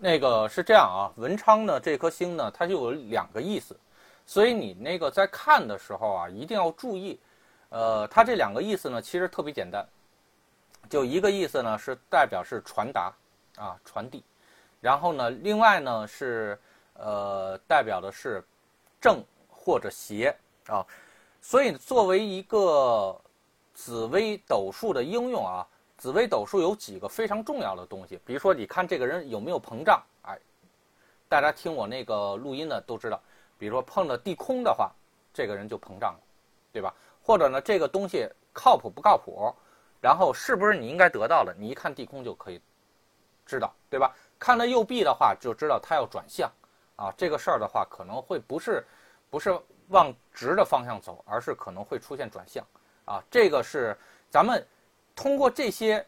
那个是这样啊，文昌呢这颗星呢，它就有两个意思，所以你那个在看的时候啊，一定要注意。呃，它这两个意思呢，其实特别简单，就一个意思呢是代表是传达啊传递，然后呢，另外呢是呃代表的是正或者邪啊，所以作为一个紫微斗数的应用啊。紫微斗数有几个非常重要的东西，比如说，你看这个人有没有膨胀？哎，大家听我那个录音的都知道，比如说碰到地空的话，这个人就膨胀了，对吧？或者呢，这个东西靠谱不靠谱？然后是不是你应该得到的？你一看地空就可以知道，对吧？看到右臂的话，就知道它要转向啊。这个事儿的话，可能会不是不是往直的方向走，而是可能会出现转向啊。这个是咱们。通过这些，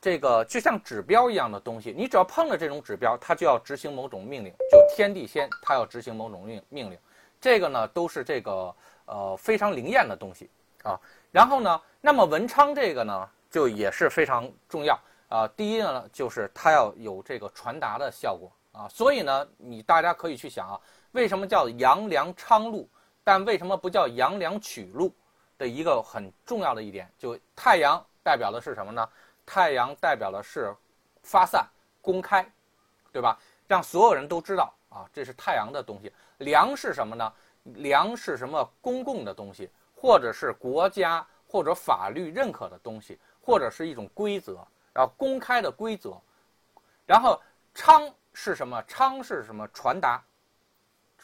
这个就像指标一样的东西，你只要碰了这种指标，它就要执行某种命令，就天地仙，它要执行某种命命令。这个呢，都是这个呃非常灵验的东西啊。然后呢，那么文昌这个呢，就也是非常重要啊。第一呢，就是它要有这个传达的效果啊。所以呢，你大家可以去想啊，为什么叫阳梁昌路，但为什么不叫阳梁曲路？的一个很重要的一点，就太阳。代表的是什么呢？太阳代表的是发散、公开，对吧？让所有人都知道啊，这是太阳的东西。梁是什么呢？梁是什么？公共的东西，或者是国家或者法律认可的东西，或者是一种规则，然后公开的规则。然后昌是什么？昌是什么？传达，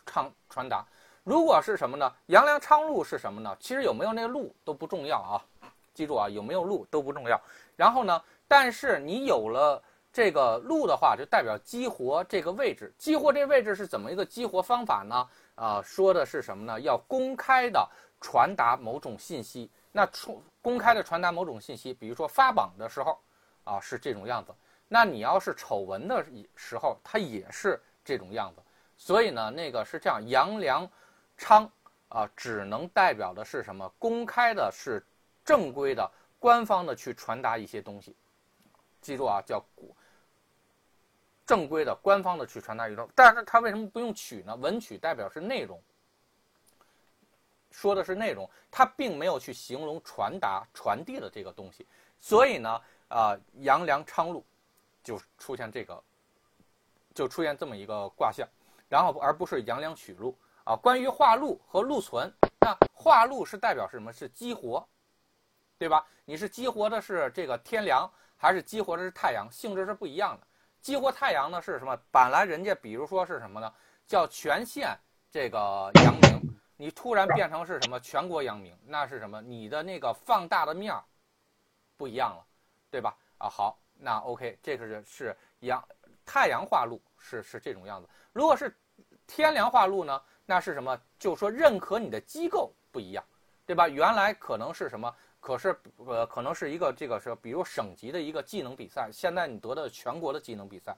昌传达。如果是什么呢？杨梁昌路是什么呢？其实有没有那个禄都不重要啊。记住啊，有没有路都不重要。然后呢，但是你有了这个路的话，就代表激活这个位置。激活这位置是怎么一个激活方法呢？啊，说的是什么呢？要公开的传达某种信息。那出公开的传达某种信息，比如说发榜的时候，啊是这种样子。那你要是丑闻的时候，它也是这种样子。所以呢，那个是这样，杨良昌啊，只能代表的是什么？公开的是。正规的、官方的去传达一些东西，记住啊，叫古正规的、官方的去传达一种。但是它为什么不用曲呢？文曲代表是内容，说的是内容，它并没有去形容传达、传递的这个东西。所以呢，啊，杨梁昌禄就出现这个，就出现这么一个卦象，然后而不是杨梁曲禄啊。关于化禄和禄存，那化禄是代表是什么？是激活。对吧？你是激活的是这个天梁，还是激活的是太阳？性质是不一样的。激活太阳呢是什么？本来人家比如说是什么呢？叫全县这个阳明，你突然变成是什么？全国阳明，那是什么？你的那个放大的面儿不一样了，对吧？啊，好，那 OK，这个是是阳太阳化禄是是这种样子。如果是天梁化禄呢，那是什么？就说认可你的机构不一样，对吧？原来可能是什么？可是，呃，可能是一个这个是，比如省级的一个技能比赛，现在你得到全国的技能比赛，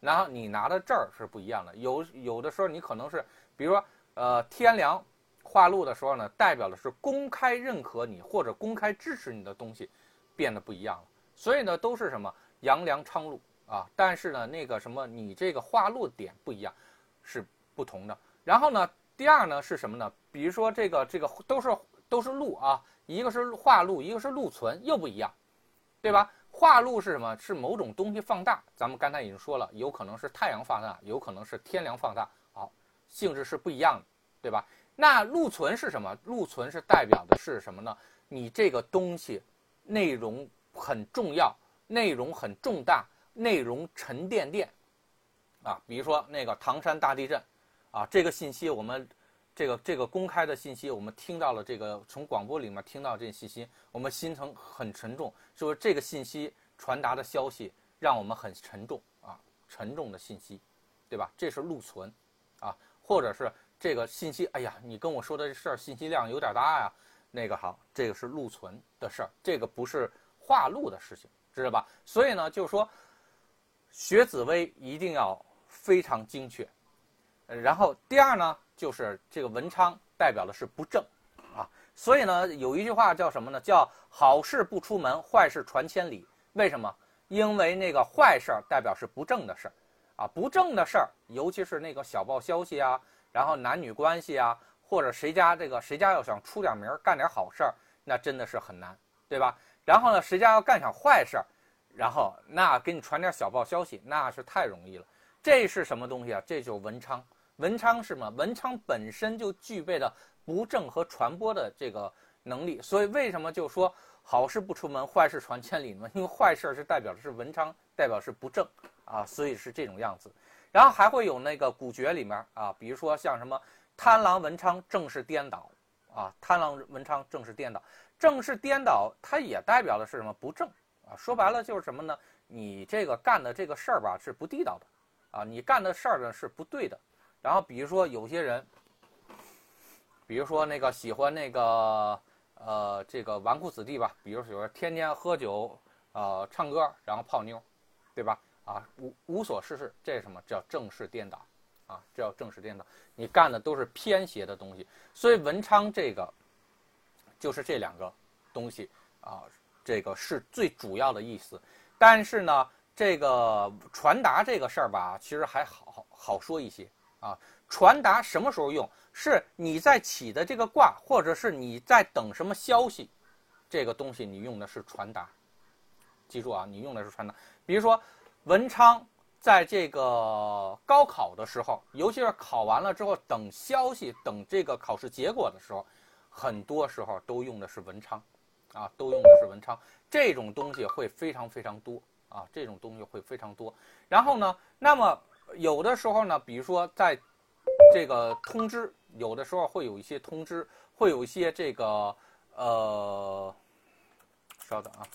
然后你拿的证儿是不一样的。有有的时候你可能是，比如说，呃，天梁化禄的时候呢，代表的是公开认可你或者公开支持你的东西，变得不一样了。所以呢，都是什么阳梁昌禄啊，但是呢，那个什么你这个化禄点不一样，是不同的。然后呢，第二呢是什么呢？比如说这个这个都是都是禄啊。一个是化禄，一个是禄存，又不一样，对吧？化禄是什么？是某种东西放大。咱们刚才已经说了，有可能是太阳放大，有可能是天梁放大，好，性质是不一样的，对吧？那禄存是什么？禄存是代表的是什么呢？你这个东西内容很重要，内容很重大，内容沉甸甸，啊，比如说那个唐山大地震，啊，这个信息我们。这个这个公开的信息，我们听到了这个从广播里面听到这信息，我们心疼很沉重，就是这个信息传达的消息让我们很沉重啊，沉重的信息，对吧？这是禄存，啊，或者是这个信息，哎呀，你跟我说的这事儿信息量有点大呀，那个好，这个是禄存的事儿，这个不是化禄的事情，知道吧？所以呢，就是说学紫薇一定要非常精确，然后第二呢。就是这个文昌代表的是不正，啊，所以呢，有一句话叫什么呢？叫好事不出门，坏事传千里。为什么？因为那个坏事儿代表是不正的事儿，啊，不正的事儿，尤其是那个小报消息啊，然后男女关系啊，或者谁家这个谁家要想出点名儿干点好事儿，那真的是很难，对吧？然后呢，谁家要干场坏事儿，然后那给你传点小报消息，那是太容易了。这是什么东西啊？这就是文昌。文昌是什么？文昌本身就具备了不正和传播的这个能力，所以为什么就说好事不出门，坏事传千里呢？因为坏事是代表的是文昌，代表是不正。啊，所以是这种样子，然后还会有那个古诀里面啊，比如说像什么贪狼文昌正是颠倒啊，贪狼文昌正是颠倒，正是颠倒，它也代表的是什么不正啊？说白了就是什么呢？你这个干的这个事儿吧是不地道的啊，你干的事儿呢是不对的。然后比如说有些人，比如说那个喜欢那个呃这个纨绔子弟吧，比如说天天喝酒呃唱歌，然后泡妞，对吧？啊，无无所事事，这是什么？叫正式颠倒，啊，这叫正式颠倒。你干的都是偏邪的东西，所以文昌这个就是这两个东西啊，这个是最主要的意思。但是呢，这个传达这个事儿吧，其实还好好说一些啊。传达什么时候用？是你在起的这个卦，或者是你在等什么消息，这个东西你用的是传达。记住啊，你用的是传达。比如说。文昌在这个高考的时候，尤其是考完了之后，等消息、等这个考试结果的时候，很多时候都用的是文昌，啊，都用的是文昌。这种东西会非常非常多啊，这种东西会非常多。然后呢，那么有的时候呢，比如说在这个通知，有的时候会有一些通知，会有一些这个呃，稍等啊，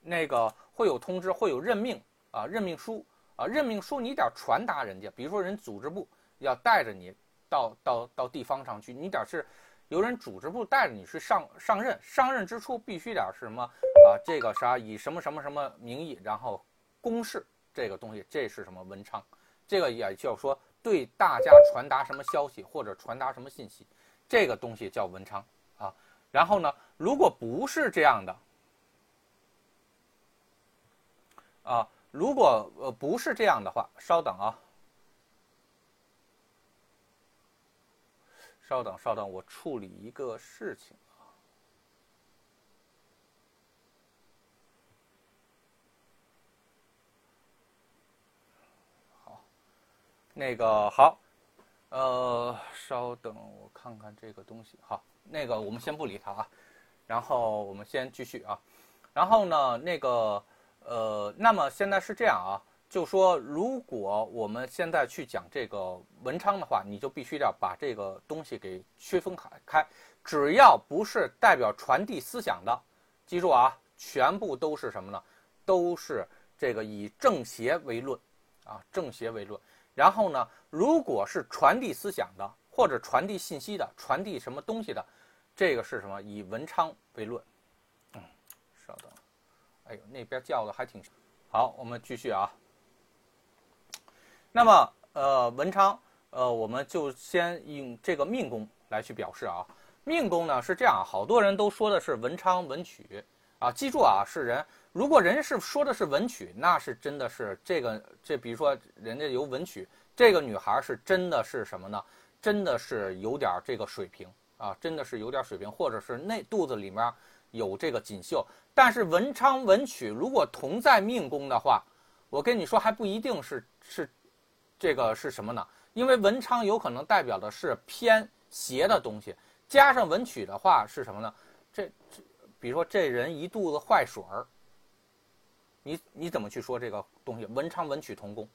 那个会有通知，会有任命。啊，任命书啊，任命书你得传达人家，比如说人组织部要带着你到到到地方上去，你得是由人组织部带着你去上上任，上任之初必须得是什么啊？这个啥以什么什么什么名义，然后公示这个东西，这是什么文昌？这个也就说对大家传达什么消息或者传达什么信息，这个东西叫文昌啊。然后呢，如果不是这样的啊。如果呃不是这样的话，稍等啊，稍等稍等，我处理一个事情那个好，呃，稍等，我看看这个东西。好，那个我们先不理它啊，然后我们先继续啊，然后呢，那个。呃，那么现在是这样啊，就说如果我们现在去讲这个文昌的话，你就必须要把这个东西给区分开开，只要不是代表传递思想的，记住啊，全部都是什么呢？都是这个以正邪为论，啊，正邪为论。然后呢，如果是传递思想的，或者传递信息的，传递什么东西的，这个是什么？以文昌为论。嗯，稍等。哎呦，那边叫的还挺好。我们继续啊。那么，呃，文昌，呃，我们就先用这个命宫来去表示啊。命宫呢是这样，好多人都说的是文昌文曲啊。记住啊，是人。如果人是说的是文曲，那是真的是这个这，比如说人家有文曲，这个女孩是真的是什么呢？真的是有点这个水平啊，真的是有点水平，或者是那肚子里面。有这个锦绣，但是文昌文曲如果同在命宫的话，我跟你说还不一定是是这个是什么呢？因为文昌有可能代表的是偏邪的东西，加上文曲的话是什么呢？这这，比如说这人一肚子坏水儿，你你怎么去说这个东西？文昌文曲同宫，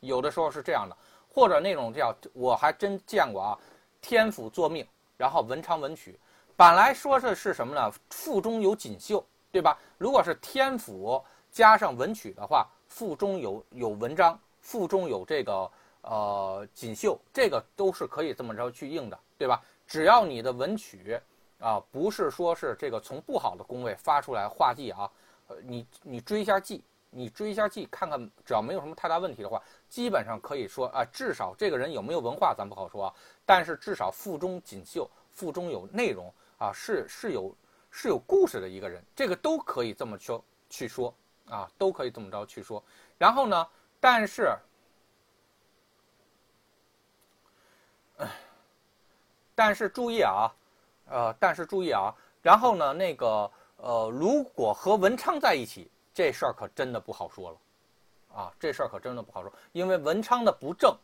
有的时候是这样的，或者那种叫我还真见过啊，天府作命，然后文昌文曲。本来说的是什么呢？腹中有锦绣，对吧？如果是天府加上文曲的话，腹中有有文章，腹中有这个呃锦绣，这个都是可以这么着去应的，对吧？只要你的文曲啊，不是说是这个从不好的宫位发出来画忌啊，呃，你你追一下迹，你追一下迹，看看，只要没有什么太大问题的话，基本上可以说啊，至少这个人有没有文化咱不好说啊，但是至少腹中锦绣，腹中有内容啊，是是有是有故事的一个人，这个都可以这么说去说啊，都可以这么着去说。然后呢，但是，但是注意啊，呃，但是注意啊，然后呢，那个。呃，如果和文昌在一起，这事儿可真的不好说了，啊，这事儿可真的不好说，因为文昌的不正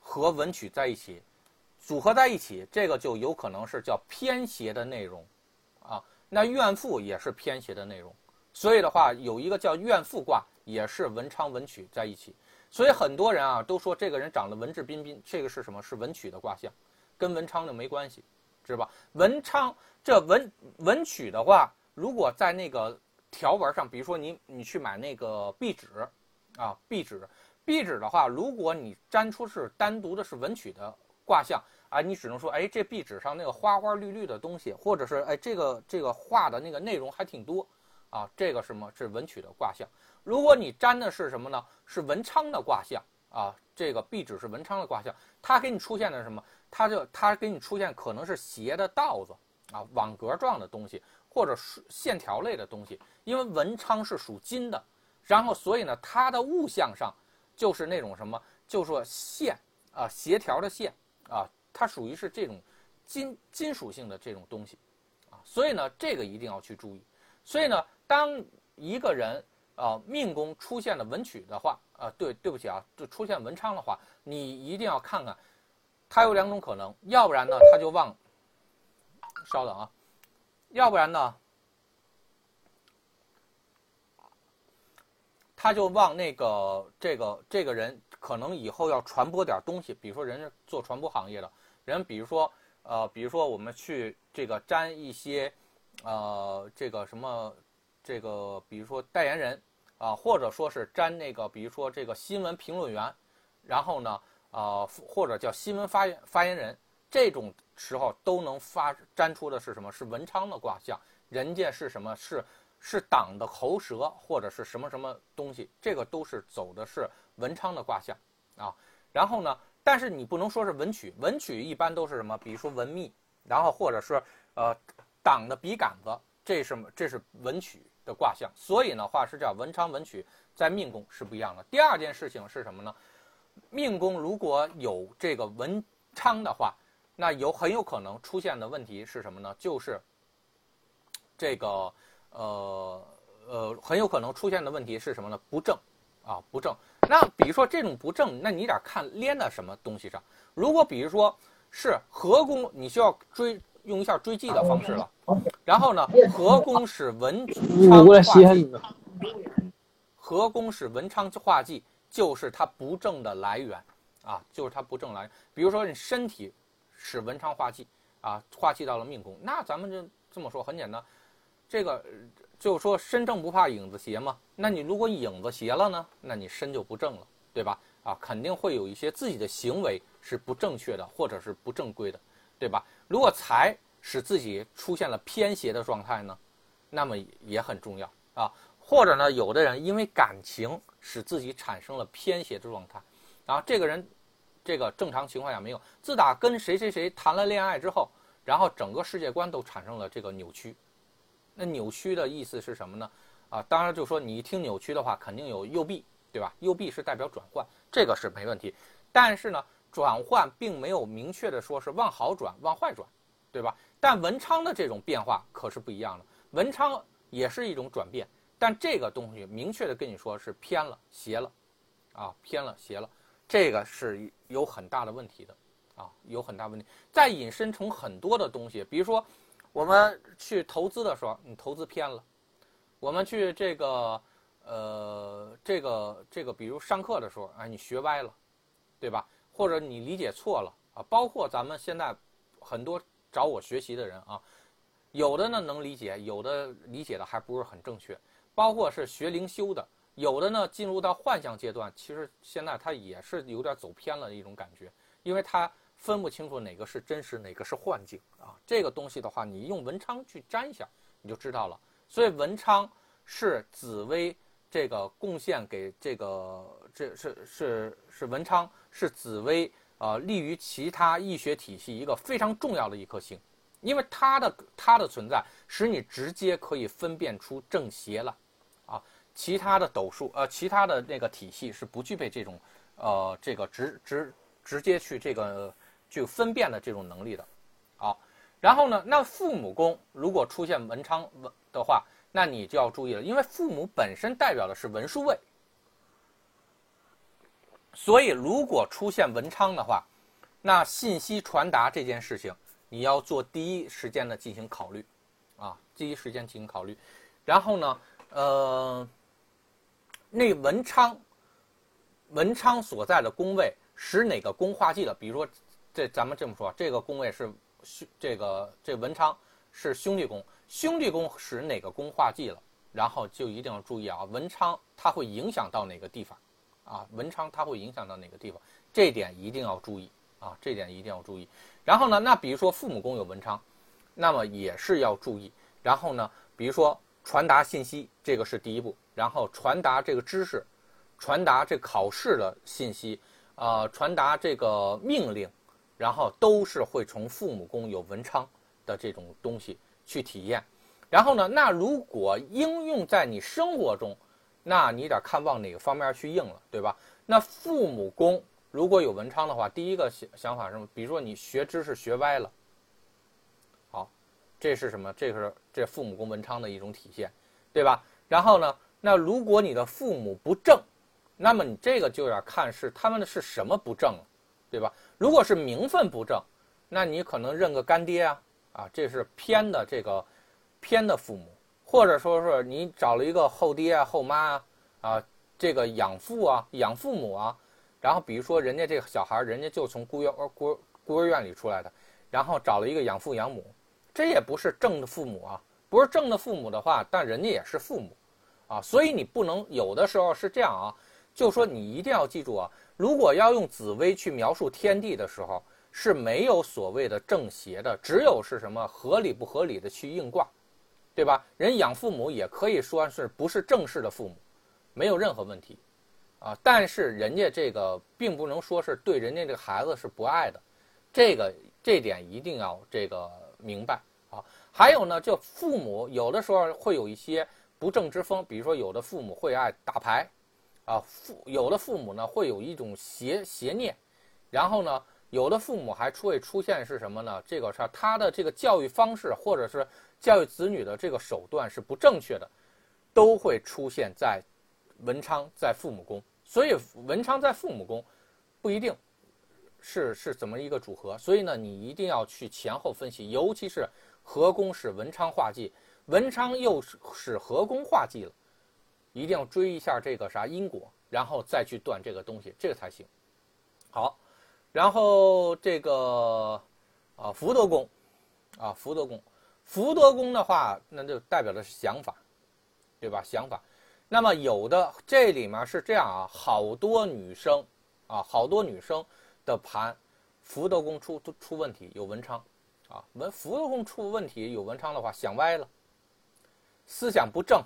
和文曲在一起，组合在一起，这个就有可能是叫偏邪的内容，啊，那怨妇也是偏邪的内容，所以的话，有一个叫怨妇卦，也是文昌文曲在一起。所以很多人啊都说这个人长得文质彬彬，这个是什么？是文曲的卦象，跟文昌的没关系，知道吧？文昌这文文曲的话，如果在那个条纹上，比如说你你去买那个壁纸，啊壁纸壁纸的话，如果你粘出是单独的是文曲的卦象啊，你只能说哎这壁纸上那个花花绿绿的东西，或者是哎这个这个画的那个内容还挺多啊，这个什么是文曲的卦象。如果你粘的是什么呢？是文昌的卦象啊，这个壁纸是文昌的卦象，它给你出现的什么？它就它给你出现可能是斜的道子啊，网格状的东西，或者是线条类的东西。因为文昌是属金的，然后所以呢，它的物象上就是那种什么，就说线啊，协调的线啊，它属于是这种金金属性的这种东西啊，所以呢，这个一定要去注意。所以呢，当一个人。啊，命宫出现了文曲的话，啊，对，对不起啊，就出现文昌的话，你一定要看看，它有两种可能，要不然呢，他就忘，稍等啊，要不然呢，他就往那个这个这个人可能以后要传播点东西，比如说人家做传播行业的人，比如说呃，比如说我们去这个沾一些，呃，这个什么。这个比如说代言人啊，或者说是沾那个，比如说这个新闻评论员，然后呢，呃，或者叫新闻发言发言人，这种时候都能发粘出的是什么？是文昌的卦象，人家是什么？是是党的喉舌，或者是什么什么东西？这个都是走的是文昌的卦象啊。然后呢，但是你不能说是文曲，文曲一般都是什么？比如说文秘，然后或者是呃党的笔杆子，这是什么？这是文曲。的卦象，所以呢，话是叫文昌文曲在命宫是不一样的。第二件事情是什么呢？命宫如果有这个文昌的话，那有很有可能出现的问题是什么呢？就是这个呃呃，很有可能出现的问题是什么呢？不正啊，不正。那比如说这种不正，那你得看连在什么东西上。如果比如说是合宫，你需要追。用一下追记的方式了，然后呢，合宫是文昌化忌，合宫是文昌化忌，就是它不正的来源啊，就是它不正来源。比如说你身体使文昌化忌啊，化忌到了命宫，那咱们就这么说很简单，这个就是说身正不怕影子斜嘛。那你如果影子斜了呢，那你身就不正了，对吧？啊，肯定会有一些自己的行为是不正确的，或者是不正规的。对吧？如果财使自己出现了偏斜的状态呢，那么也很重要啊。或者呢，有的人因为感情使自己产生了偏斜的状态，然后这个人，这个正常情况下没有。自打跟谁谁谁谈了恋爱之后，然后整个世界观都产生了这个扭曲。那扭曲的意思是什么呢？啊，当然就说你一听扭曲的话，肯定有右臂，对吧？右臂是代表转换，这个是没问题。但是呢。转换并没有明确的说是往好转、往坏转，对吧？但文昌的这种变化可是不一样的，文昌也是一种转变，但这个东西明确的跟你说是偏了、斜了，啊，偏了、斜了，这个是有很大的问题的，啊，有很大问题。再引申成很多的东西，比如说我们去投资的时候，你投资偏了；我们去这个，呃，这个这个，比如上课的时候，啊，你学歪了，对吧？或者你理解错了啊，包括咱们现在很多找我学习的人啊，有的呢能理解，有的理解的还不是很正确。包括是学灵修的，有的呢进入到幻象阶段，其实现在他也是有点走偏了的一种感觉，因为他分不清楚哪个是真实，哪个是幻境啊。这个东西的话，你用文昌去沾一下，你就知道了。所以文昌是紫薇这个贡献给这个，这是是是文昌。是紫薇啊，利于其他易学体系一个非常重要的一颗星，因为它的它的存在使你直接可以分辨出正邪了，其他的斗数呃，其他的那个体系是不具备这种呃这个直直直接去这个去分辨的这种能力的，好。然后呢，那父母宫如果出现文昌文的话，那你就要注意了，因为父母本身代表的是文书位，所以如果出现文昌的话，那信息传达这件事情，你要做第一时间的进行考虑，啊，第一时间进行考虑。然后呢，呃，那文昌，文昌所在的宫位使哪个宫化忌了？比如说，这咱们这么说，这个宫位是兄，这个这文昌是兄弟宫。兄弟宫使哪个宫化忌了，然后就一定要注意啊，文昌它会影响到哪个地方，啊，文昌它会影响到哪个地方，这点一定要注意啊，这点一定要注意。然后呢，那比如说父母宫有文昌，那么也是要注意。然后呢，比如说传达信息，这个是第一步，然后传达这个知识，传达这考试的信息，呃，传达这个命令，然后都是会从父母宫有文昌的这种东西。去体验，然后呢？那如果应用在你生活中，那你得看往哪个方面去应了，对吧？那父母宫如果有文昌的话，第一个想想法是什么？比如说你学知识学歪了，这是什么？这是这父母宫文昌的一种体现，对吧？然后呢？那如果你的父母不正，那么你这个就要看是他们的是什么不正，对吧？如果是名分不正，那你可能认个干爹啊。啊，这是偏的这个偏的父母，或者说是你找了一个后爹啊、后妈啊，啊，这个养父啊、养父母啊，然后比如说人家这个小孩，人家就从孤儿孤孤儿院里出来的，然后找了一个养父养母，这也不是正的父母啊，不是正的父母的话，但人家也是父母，啊，所以你不能有的时候是这样啊，就说你一定要记住啊，如果要用紫薇去描述天地的时候。是没有所谓的正邪的，只有是什么合理不合理的去应卦，对吧？人养父母也可以说是不是正式的父母，没有任何问题，啊，但是人家这个并不能说是对人家这个孩子是不爱的，这个这点一定要这个明白。还有呢，就父母有的时候会有一些不正之风，比如说有的父母会爱打牌，啊，父有的父母呢会有一种邪邪念，然后呢。有的父母还会出现是什么呢？这个是他的这个教育方式，或者是教育子女的这个手段是不正确的，都会出现在文昌在父母宫。所以文昌在父母宫不一定是是怎么一个组合。所以呢，你一定要去前后分析，尤其是合宫使文昌化忌，文昌又使合宫化忌了，一定要追一下这个啥因果，然后再去断这个东西，这个才行。好。然后这个啊福德宫，啊福德宫，福德宫的话，那就代表的是想法，对吧？想法。那么有的这里面是这样啊，好多女生啊，好多女生的盘，福德宫出出问题，有文昌啊，文福德宫出问题有文昌的话，想歪了，思想不正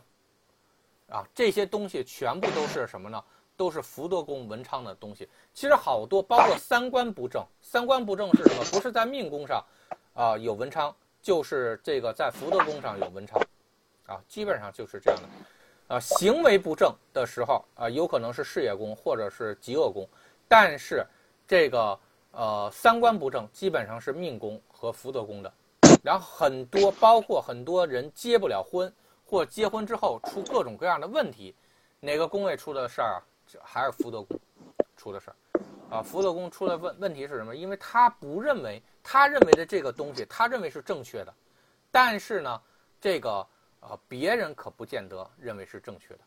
啊，这些东西全部都是什么呢？都是福德宫文昌的东西，其实好多包括三观不正。三观不正是什么？不是在命宫上，啊有文昌，就是这个在福德宫上有文昌，啊基本上就是这样的。啊行为不正的时候，啊有可能是事业宫或者是极恶宫，但是这个呃三观不正基本上是命宫和福德宫的。然后很多包括很多人结不了婚，或结婚之后出各种各样的问题，哪个宫位出的事儿啊？还是福德宫出的事儿啊！福德宫出的问问题是什么？因为他不认为他认为的这个东西，他认为是正确的，但是呢，这个呃别人可不见得认为是正确的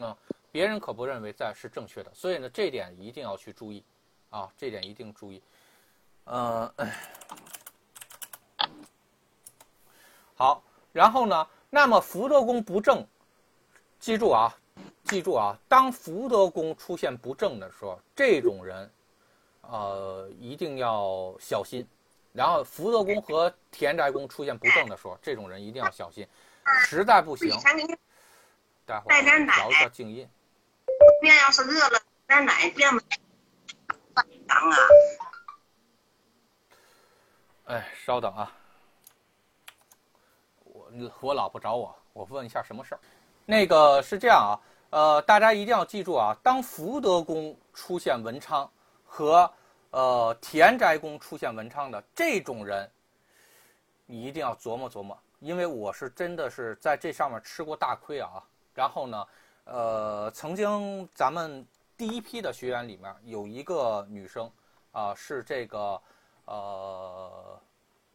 嗯，别人可不认为在是正确的，所以呢，这点一定要去注意啊，这点一定注意，呃。好，然后呢？那么福德宫不正，记住啊，记住啊，当福德宫出现不正的时候，这种人，呃，一定要小心。然后福德宫和田宅宫出现不正的时候，这种人一定要小心。实在不行，待会儿调一下静音。面要是热了，再奶变不啊。哎，稍等啊。我我老婆找我，我问一下什么事儿。那个是这样啊，呃，大家一定要记住啊，当福德宫出现文昌和呃田宅宫出现文昌的这种人，你一定要琢磨琢磨，因为我是真的是在这上面吃过大亏啊。然后呢，呃，曾经咱们第一批的学员里面有一个女生啊，是这个呃，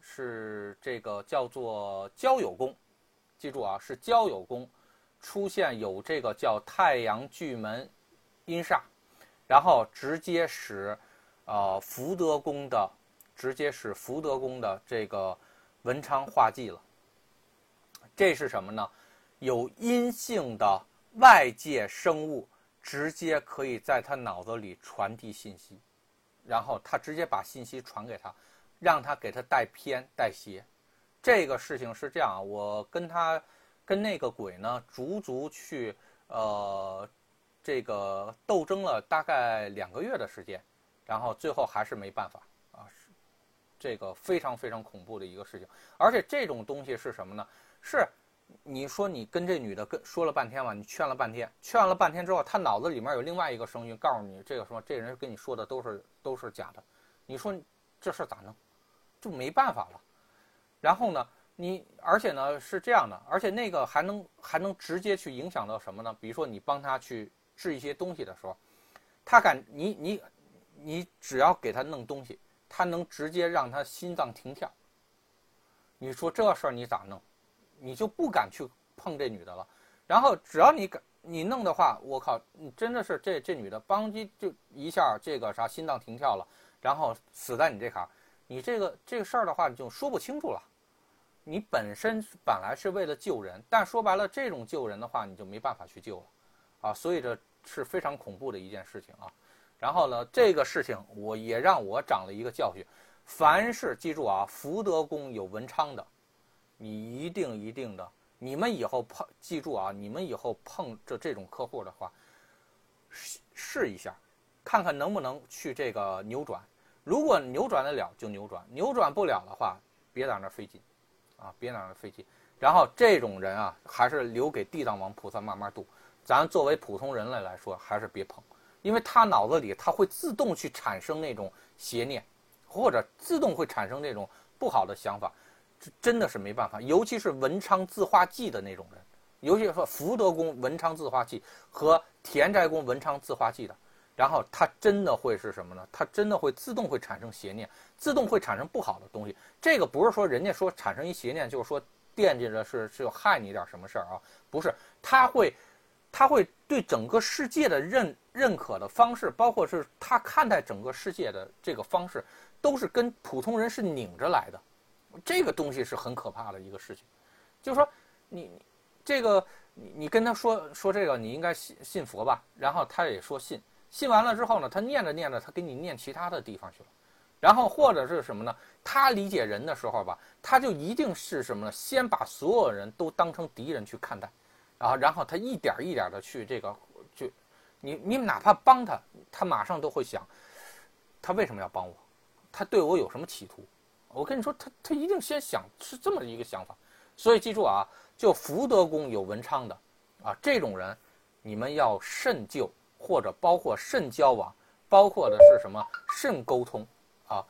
是这个叫做交友宫，记住啊，是交友宫出现有这个叫太阳巨门阴煞，然后直接使呃福德宫的直接使福德宫的这个文昌化忌了。这是什么呢？有阴性的外界生物直接可以在他脑子里传递信息，然后他直接把信息传给他，让他给他带偏带邪。这个事情是这样啊，我跟他跟那个鬼呢，足足去呃这个斗争了大概两个月的时间，然后最后还是没办法啊，是这个非常非常恐怖的一个事情。而且这种东西是什么呢？是。你说你跟这女的跟说了半天嘛，你劝了半天，劝了半天之后，她脑子里面有另外一个声音告诉你，这个说这人跟你说的都是都是假的。你说这事咋弄？就没办法了。然后呢，你而且呢是这样的，而且那个还能还能直接去影响到什么呢？比如说你帮他去治一些东西的时候，他敢你你你只要给他弄东西，他能直接让他心脏停跳。你说这事儿你咋弄？你就不敢去碰这女的了，然后只要你敢你弄的话，我靠，你真的是这这女的邦机就一下这个啥心脏停跳了，然后死在你这坎，你这个这个事儿的话你就说不清楚了。你本身本来是为了救人，但说白了这种救人的话你就没办法去救了，啊，所以这是非常恐怖的一件事情啊。然后呢，这个事情我也让我长了一个教训，凡是记住啊，福德宫有文昌的。你一定一定的，你们以后碰记住啊！你们以后碰着这种客户的话，试试一下，看看能不能去这个扭转。如果扭转得了就扭转，扭转不了的话，别在那费劲，啊，别在那费劲。然后这种人啊，还是留给地藏王菩萨慢慢度。咱作为普通人类来说，还是别碰，因为他脑子里他会自动去产生那种邪念，或者自动会产生那种不好的想法。真的是没办法，尤其是文昌自化忌的那种人，尤其是说福德宫文昌自化忌和田宅宫文昌自化忌的，然后他真的会是什么呢？他真的会自动会产生邪念，自动会产生不好的东西。这个不是说人家说产生一邪念，就是说惦记着是是有害你点什么事儿啊？不是，他会，他会对整个世界的认认可的方式，包括是他看待整个世界的这个方式，都是跟普通人是拧着来的。这个东西是很可怕的一个事情，就是说，你这个你你跟他说说这个，你应该信信佛吧，然后他也说信，信完了之后呢，他念着念着，他给你念其他的地方去了，然后或者是什么呢？他理解人的时候吧，他就一定是什么呢？先把所有人都当成敌人去看待，然后然后他一点一点的去这个，就你你哪怕帮他，他马上都会想，他为什么要帮我？他对我有什么企图？我跟你说，他他一定先想是这么一个想法，所以记住啊，就福德宫有文昌的，啊这种人，你们要慎救，或者包括慎交往，包括的是什么慎沟通，啊，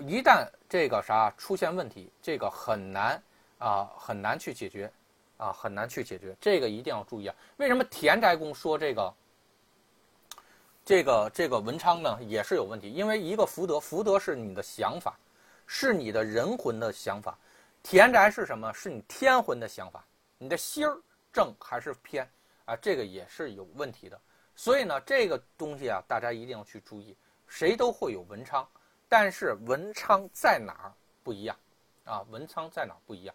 一旦这个啥出现问题，这个很难啊很难去解决，啊很难去解决，这个一定要注意啊。为什么田宅宫说这个这个这个文昌呢也是有问题？因为一个福德，福德是你的想法。是你的人魂的想法，田宅是什么？是你天魂的想法。你的心儿正还是偏啊？这个也是有问题的。所以呢，这个东西啊，大家一定要去注意。谁都会有文昌，但是文昌在哪儿不一样啊？文昌在哪儿不一样？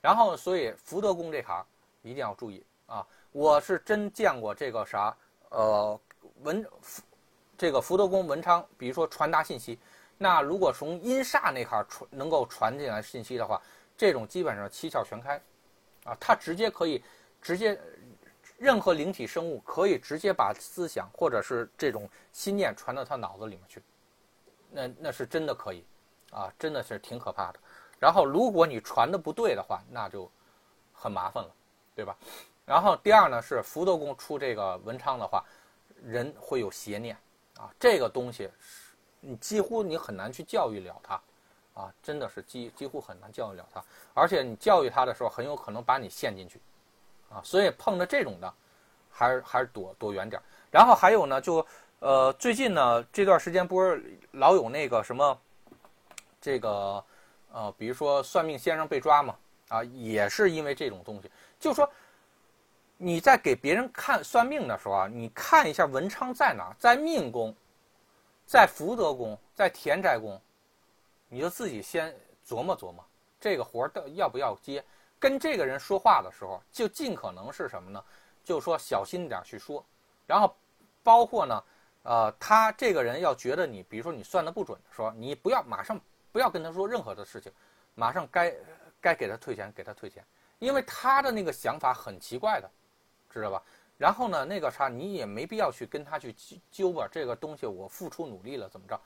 然后，所以福德宫这行一定要注意啊！我是真见过这个啥呃文福这个福德宫文昌，比如说传达信息。那如果从阴煞那块传能够传进来信息的话，这种基本上七窍全开，啊，它直接可以直接任何灵体生物可以直接把思想或者是这种心念传到他脑子里面去，那那是真的可以，啊，真的是挺可怕的。然后如果你传的不对的话，那就很麻烦了，对吧？然后第二呢是福德宫出这个文昌的话，人会有邪念啊，这个东西你几乎你很难去教育了他，啊，真的是几几乎很难教育了他，而且你教育他的时候很有可能把你陷进去，啊，所以碰着这种的，还是还是躲躲远点。然后还有呢，就呃最近呢这段时间不是老有那个什么，这个呃比如说算命先生被抓嘛，啊，也是因为这种东西，就说。你在给别人看算命的时候啊，你看一下文昌在哪，在命宫，在福德宫，在田宅宫，你就自己先琢磨琢磨，这个活儿要不要接。跟这个人说话的时候，就尽可能是什么呢？就说小心点去说。然后，包括呢，呃，他这个人要觉得你，比如说你算的不准的时候，你不要马上不要跟他说任何的事情，马上该该给他退钱给他退钱，因为他的那个想法很奇怪的。知道吧？然后呢，那个啥，你也没必要去跟他去揪吧。这个东西我付出努力了，怎么着？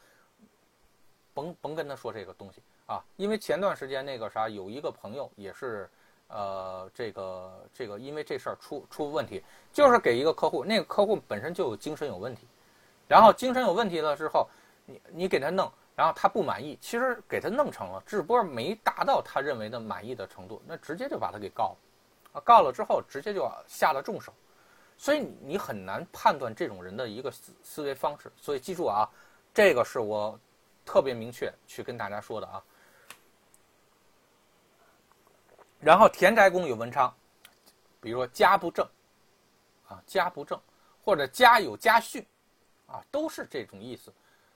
甭甭跟他说这个东西啊！因为前段时间那个啥，有一个朋友也是，呃，这个这个，因为这事儿出出问题，就是给一个客户，那个客户本身就有精神有问题，然后精神有问题了之后，你你给他弄，然后他不满意，其实给他弄成了，只不过没达到他认为的满意的程度，那直接就把他给告了。啊，告了之后直接就下了重手，所以你很难判断这种人的一个思思维方式。所以记住啊，这个是我特别明确去跟大家说的啊。然后田宅宫有文昌，比如说家不正，啊家不正，或者家有家训，啊都是这种意思。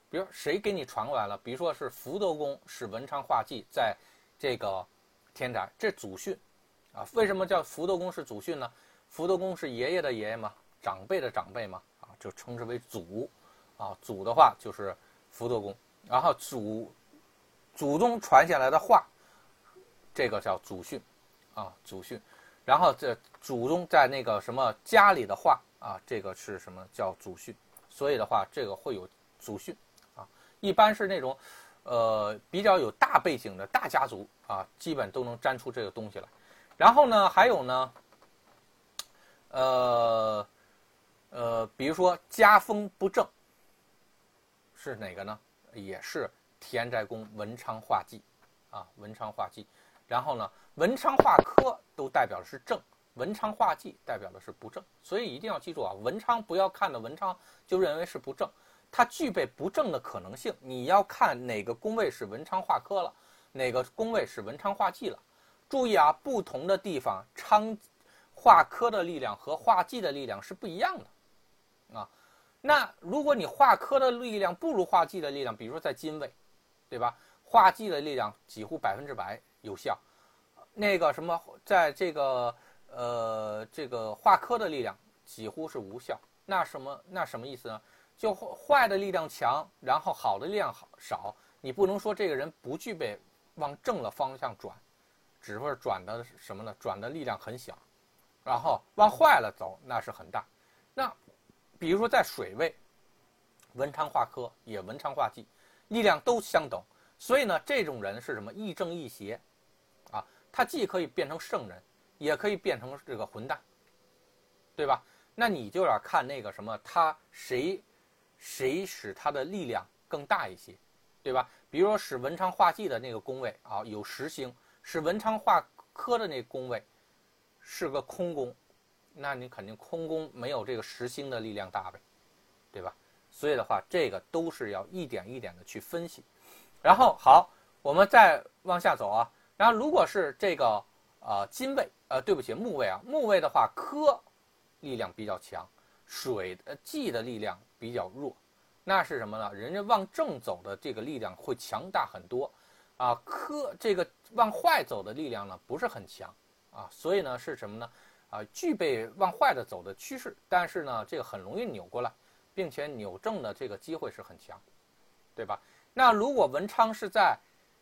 比如谁给你传过来了？比如说是福德宫是文昌化忌，在这个田宅，这祖训。啊，为什么叫福德宫是祖训呢？福德宫是爷爷的爷爷嘛，长辈的长辈嘛，啊，就称之为祖，啊，祖的话就是福德宫，然后祖祖宗传下来的话，这个叫祖训，啊，祖训，然后这祖宗在那个什么家里的话，啊，这个是什么叫祖训？所以的话，这个会有祖训，啊，一般是那种，呃，比较有大背景的大家族啊，基本都能粘出这个东西来。然后呢，还有呢，呃，呃，比如说家风不正，是哪个呢？也是田宅宫文昌化忌，啊，文昌化忌。然后呢，文昌化科都代表的是正，文昌化忌代表的是不正。所以一定要记住啊，文昌不要看的文昌就认为是不正，它具备不正的可能性。你要看哪个宫位是文昌化科了，哪个宫位是文昌化忌了。注意啊，不同的地方昌化科的力量和化忌的力量是不一样的啊。那如果你化科的力量不如化忌的力量，比如说在金位，对吧？化忌的力量几乎百分之百有效，那个什么，在这个呃这个化科的力量几乎是无效。那什么那什么意思呢？就坏的力量强，然后好的力量好少，你不能说这个人不具备往正了方向转。只是转的什么呢？转的力量很小，然后往坏了走，那是很大。那比如说在水位，文昌化科也文昌化忌，力量都相等。所以呢，这种人是什么？亦正亦邪，啊，他既可以变成圣人，也可以变成这个混蛋，对吧？那你就要看那个什么，他谁谁使他的力量更大一些，对吧？比如说使文昌化忌的那个宫位啊，有十星。使文昌化科的那个宫位，是个空宫，那你肯定空宫没有这个实星的力量大呗，对吧？所以的话，这个都是要一点一点的去分析。然后好，我们再往下走啊。然后如果是这个呃金位，呃对不起木位啊，木位的话科力量比较强，水呃忌的力量比较弱，那是什么呢？人家往正走的这个力量会强大很多。啊，科这个往坏走的力量呢不是很强，啊，所以呢是什么呢？啊，具备往坏的走的趋势，但是呢这个很容易扭过来，并且扭正的这个机会是很强，对吧？那如果文昌是在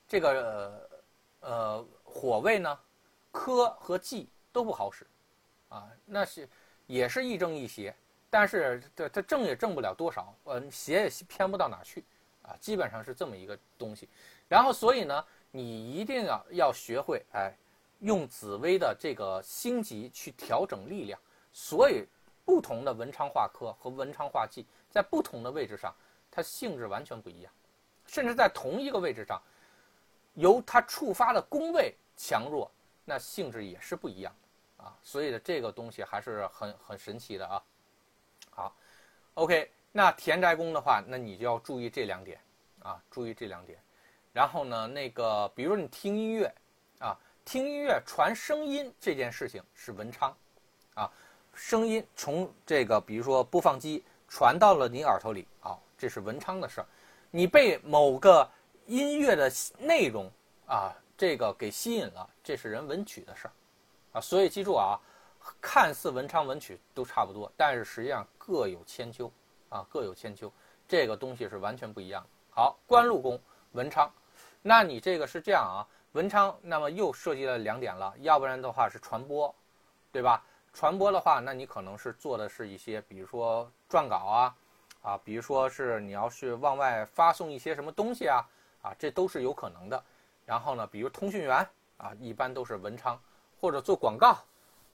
这个呃火位呢，科和忌都不好使，啊，那是也是亦正亦邪，但是这它正也正不了多少，呃，邪也偏不到哪去，啊，基本上是这么一个东西。然后，所以呢，你一定要要学会，哎，用紫微的这个星级去调整力量，所以不同的文昌化科和文昌化忌在不同的位置上，它性质完全不一样，甚至在同一个位置上，由它触发的宫位强弱，那性质也是不一样啊。所以呢，这个东西还是很很神奇的啊。好，OK，那田宅宫的话，那你就要注意这两点啊，注意这两点。然后呢，那个比如你听音乐啊。听音乐传声音这件事情是文昌，啊，声音从这个比如说播放机传到了你耳朵里，啊，这是文昌的事儿。你被某个音乐的内容啊，这个给吸引了，这是人文曲的事儿，啊，所以记住啊，看似文昌文曲都差不多，但是实际上各有千秋，啊，各有千秋，这个东西是完全不一样的。好，官禄宫文昌，那你这个是这样啊。文昌，那么又涉及了两点了，要不然的话是传播，对吧？传播的话，那你可能是做的是一些，比如说撰稿啊，啊，比如说是你要是往外发送一些什么东西啊，啊，这都是有可能的。然后呢，比如通讯员啊，一般都是文昌，或者做广告，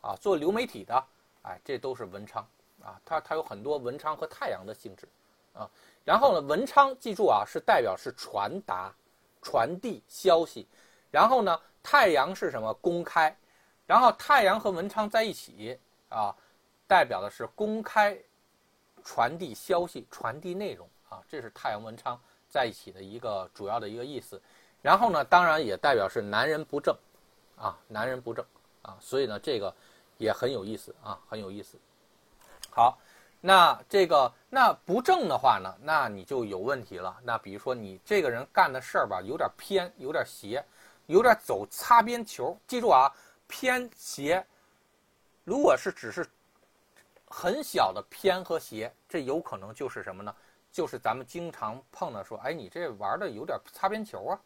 啊，做流媒体的，哎，这都是文昌啊。它它有很多文昌和太阳的性质啊。然后呢，文昌记住啊，是代表是传达、传递消息。然后呢，太阳是什么？公开，然后太阳和文昌在一起啊，代表的是公开传递消息、传递内容啊，这是太阳文昌在一起的一个主要的一个意思。然后呢，当然也代表是男人不正啊，男人不正啊，所以呢，这个也很有意思啊，很有意思。好，那这个那不正的话呢，那你就有问题了。那比如说你这个人干的事儿吧，有点偏，有点邪。有点走擦边球，记住啊，偏斜。如果是只是很小的偏和斜，这有可能就是什么呢？就是咱们经常碰到说，哎，你这玩的有点擦边球啊，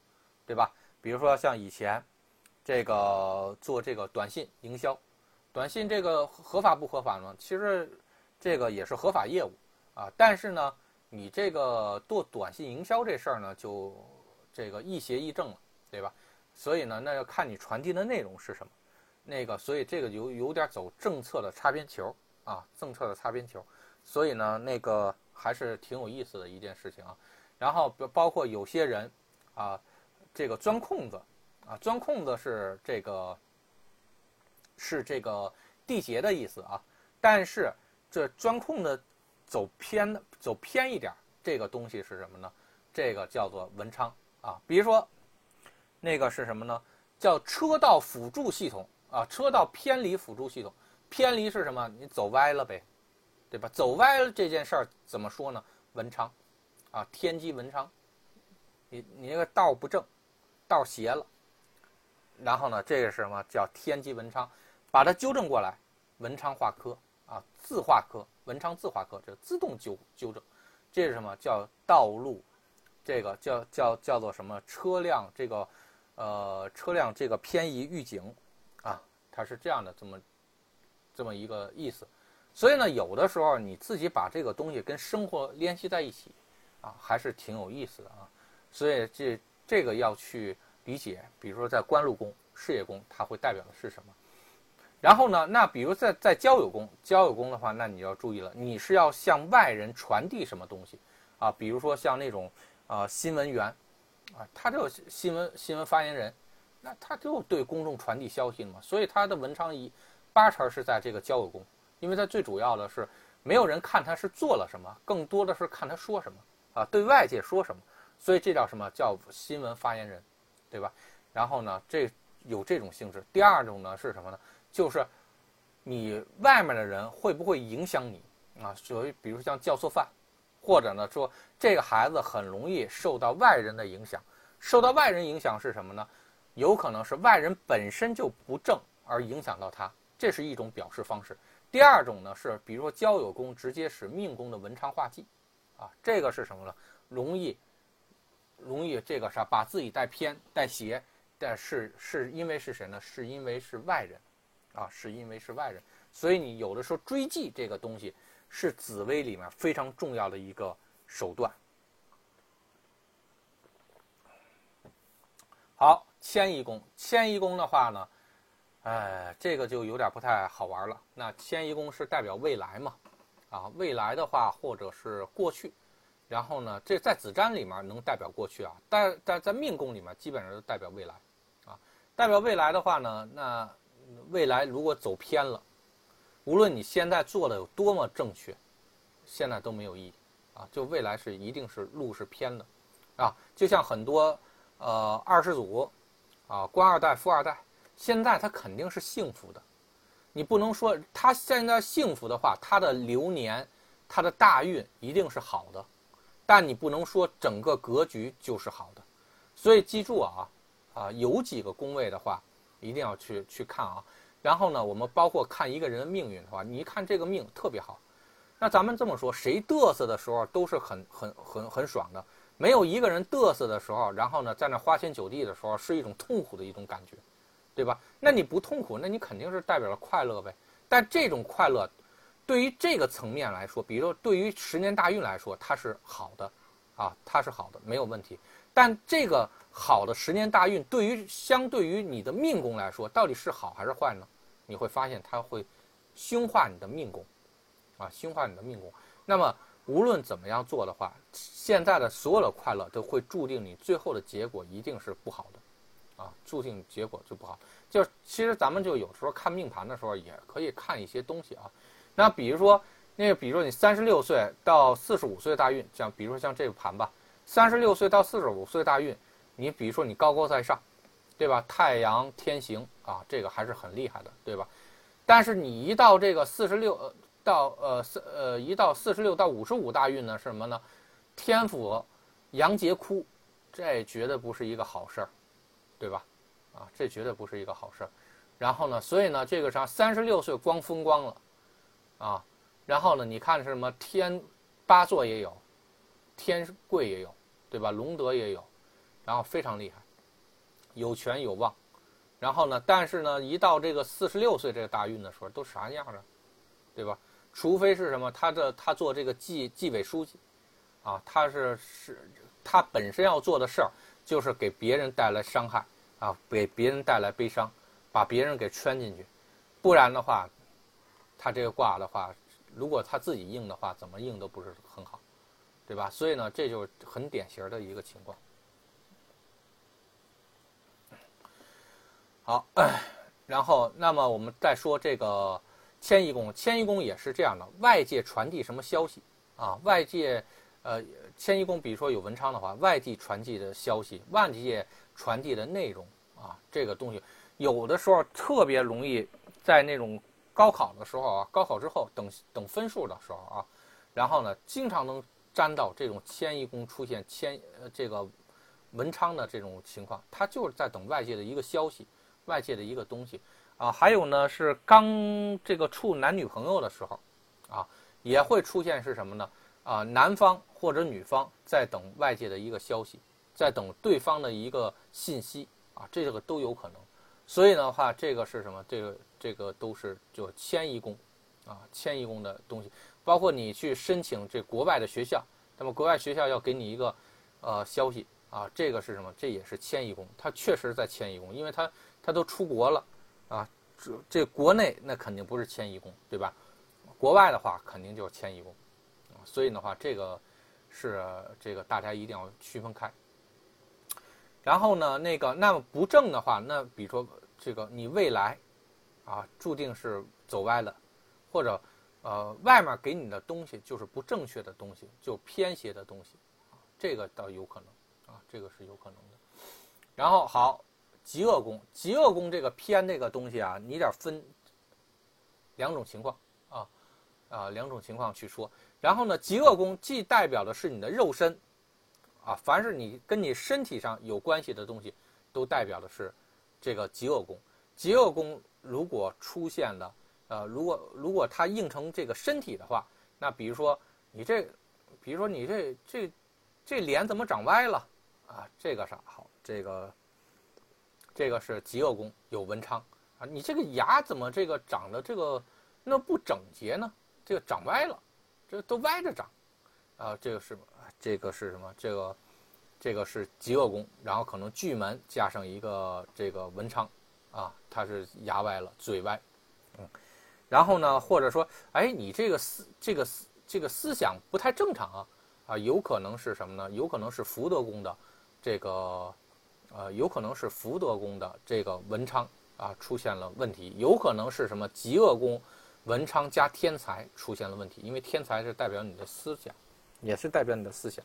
对吧？比如说像以前这个做这个短信营销，短信这个合法不合法呢？其实这个也是合法业务啊，但是呢，你这个做短信营销这事儿呢，就这个亦邪亦正了，对吧？所以呢，那要看你传递的内容是什么，那个，所以这个有有点走政策的擦边球啊，政策的擦边球，所以呢，那个还是挺有意思的一件事情啊。然后包括有些人啊，这个钻空子啊，钻空子是这个是这个缔结的意思啊，但是这钻空子走偏的走偏一点，这个东西是什么呢？这个叫做文昌啊，比如说。那个是什么呢？叫车道辅助系统啊，车道偏离辅助系统。偏离是什么？你走歪了呗，对吧？走歪了这件事儿怎么说呢？文昌，啊，天机文昌。你你那个道不正，道斜了。然后呢，这个是什么？叫天机文昌，把它纠正过来。文昌化科啊，自化科，文昌自化科，这自动纠纠正。这是什么？叫道路，这个叫叫叫做什么？车辆这个。呃，车辆这个偏移预警，啊，它是这样的，这么这么一个意思。所以呢，有的时候你自己把这个东西跟生活联系在一起，啊，还是挺有意思的啊。所以这这个要去理解，比如说在官禄宫、事业宫，它会代表的是什么？然后呢，那比如在在交友宫，交友宫的话，那你要注意了，你是要向外人传递什么东西啊？比如说像那种啊新闻员。啊，他这个新闻新闻发言人，那他就对公众传递消息了嘛，所以他的文昌一八成是在这个交友宫，因为他最主要的是没有人看他是做了什么，更多的是看他说什么啊，对外界说什么，所以这叫什么叫新闻发言人，对吧？然后呢，这有这种性质。第二种呢是什么呢？就是你外面的人会不会影响你啊？所以比如像教唆犯。或者呢，说这个孩子很容易受到外人的影响，受到外人影响是什么呢？有可能是外人本身就不正而影响到他，这是一种表示方式。第二种呢是，比如说交友宫直接使命宫的文昌化忌，啊，这个是什么呢？容易，容易这个啥，把自己带偏带邪，但是是因为是谁呢？是因为是外人，啊，是因为是外人，所以你有的时候追忌这个东西。是紫薇里面非常重要的一个手段。好，迁移宫，迁移宫的话呢，哎，这个就有点不太好玩了。那迁移宫是代表未来嘛？啊，未来的话或者是过去，然后呢，这在子占里面能代表过去啊，但但在命宫里面基本上都代表未来，啊，代表未来的话呢，那未来如果走偏了，无论你现在做的有多么正确，现在都没有意义啊，就未来是一定是路是偏的，啊，就像很多呃二世祖啊，官二代、富二代。现在他肯定是幸福的，你不能说他现在幸福的话，他的流年，他的大运一定是好的，但你不能说整个格局就是好的，所以记住啊，啊有几个宫位的话，一定要去去看啊。然后呢，我们包括看一个人的命运的话，你一看这个命特别好，那咱们这么说，谁嘚瑟的时候都是很很很很爽的，没有一个人嘚瑟的时候，然后呢在那花天酒地的时候是一种痛苦的一种感觉。对吧？那你不痛苦，那你肯定是代表了快乐呗。但这种快乐，对于这个层面来说，比如说对于十年大运来说，它是好的，啊，它是好的，没有问题。但这个好的十年大运，对于相对于你的命宫来说，到底是好还是坏呢？你会发现它会凶化你的命宫，啊，凶化你的命宫。那么无论怎么样做的话，现在的所有的快乐都会注定你最后的结果一定是不好的。啊，注定结果就不好。就其实咱们就有时候看命盘的时候，也可以看一些东西啊。那比如说，那个比如说你三十六岁到四十五岁大运，像比如说像这个盘吧，三十六岁到四十五岁大运，你比如说你高高在上，对吧？太阳天行啊，这个还是很厉害的，对吧？但是你一到这个四十六到呃四呃一到四十六到五十五大运呢，是什么呢？天府阳劫枯，这绝对不是一个好事儿。对吧？啊，这绝对不是一个好事儿。然后呢，所以呢，这个啥，三十六岁光风光了，啊，然后呢，你看是什么天八座也有，天贵也有，对吧？龙德也有，然后非常厉害，有权有望。然后呢，但是呢，一到这个四十六岁这个大运的时候，都啥样了，对吧？除非是什么，他的他做这个纪纪委书记，啊，他是是他本身要做的事儿。就是给别人带来伤害啊，给别人带来悲伤，把别人给圈进去，不然的话，他这个卦的话，如果他自己应的话，怎么应都不是很好，对吧？所以呢，这就是很典型的一个情况。好，然后那么我们再说这个迁移宫，迁移宫也是这样的，外界传递什么消息啊？外界。呃，迁移宫，比如说有文昌的话，外地传递的消息，外界传递的内容啊，这个东西有的时候特别容易在那种高考的时候啊，高考之后等等分数的时候啊，然后呢，经常能沾到这种迁移宫出现迁呃这个文昌的这种情况，他就是在等外界的一个消息，外界的一个东西啊，还有呢是刚这个处男女朋友的时候啊，也会出现是什么呢？啊，男方或者女方在等外界的一个消息，在等对方的一个信息啊，这个都有可能。所以的话，这个是什么？这个这个都是就迁移宫，啊，迁移宫的东西，包括你去申请这国外的学校，那么国外学校要给你一个呃消息啊，这个是什么？这也是迁移宫，它确实在迁移宫，因为它他都出国了啊，这这国内那肯定不是迁移宫，对吧？国外的话肯定就是迁移宫。所以的话，这个是这个大家一定要区分开。然后呢，那个那么不正的话，那比如说这个你未来啊，注定是走歪了，或者呃外面给你的东西就是不正确的东西，就偏斜的东西，这个倒有可能啊，这个是有可能的。然后好，极恶宫，极恶宫这个偏这个东西啊，你得分两种情况啊啊两种情况去说。然后呢，极恶宫既代表的是你的肉身，啊，凡是你跟你身体上有关系的东西，都代表的是这个极恶宫。极恶宫如果出现了，呃，如果如果它应成这个身体的话，那比如说你这，比如说你这这这脸怎么长歪了啊？这个啥好？这个这个是极恶宫有文昌啊，你这个牙怎么这个长得这个那么不整洁呢？这个长歪了。这都歪着长，啊，这个是这个是什么？这个，这个是极恶宫，然后可能巨门加上一个这个文昌，啊，他是牙歪了，嘴歪，嗯，然后呢，或者说，哎，你这个思这个思这个思想不太正常啊，啊，有可能是什么呢？有可能是福德宫的这个，呃，有可能是福德宫的这个文昌啊出现了问题，有可能是什么极恶宫文昌加天才出现了问题，因为天才是代表你的思想，也是代表你的思想。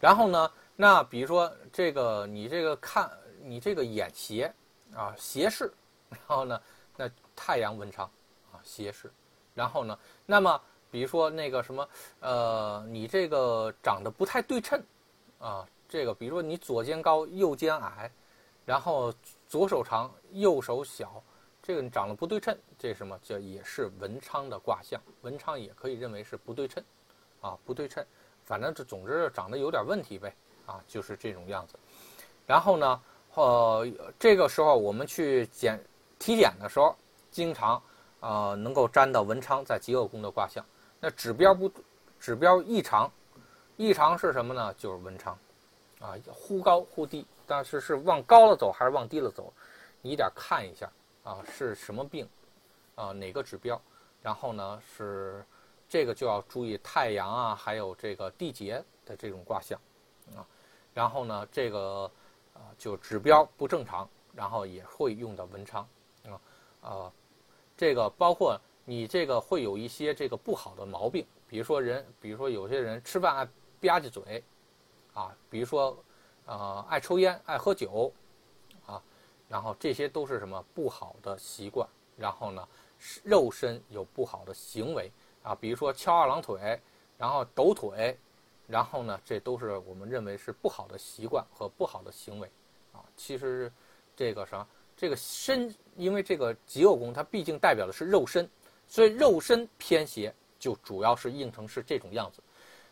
然后呢，那比如说这个你这个看你这个眼斜啊斜视，然后呢，那太阳文昌啊斜视，然后呢，那么比如说那个什么呃你这个长得不太对称啊，这个比如说你左肩高右肩矮，然后左手长右手小，这个你长得不对称，这什么这也是文昌的卦象，文昌也可以认为是不对称啊不对称。反正这总之长得有点问题呗，啊，就是这种样子。然后呢，呃，这个时候我们去检体检的时候，经常呃能够沾到文昌在极恶宫的卦象。那指标不指标异常，异常是什么呢？就是文昌，啊，忽高忽低，但是是往高了走还是往低了走，你得看一下啊，是什么病，啊，哪个指标，然后呢是。这个就要注意太阳啊，还有这个地劫的这种卦象，啊，然后呢，这个啊就指标不正常，然后也会用到文昌，啊啊，这个包括你这个会有一些这个不好的毛病，比如说人，比如说有些人吃饭爱吧唧嘴，啊，比如说啊爱抽烟爱喝酒，啊，然后这些都是什么不好的习惯，然后呢，肉身有不好的行为。啊，比如说翘二郎腿，然后抖腿，然后呢，这都是我们认为是不好的习惯和不好的行为，啊，其实这个啥，这个身，因为这个极恶宫它毕竟代表的是肉身，所以肉身偏斜就主要是应成是这种样子。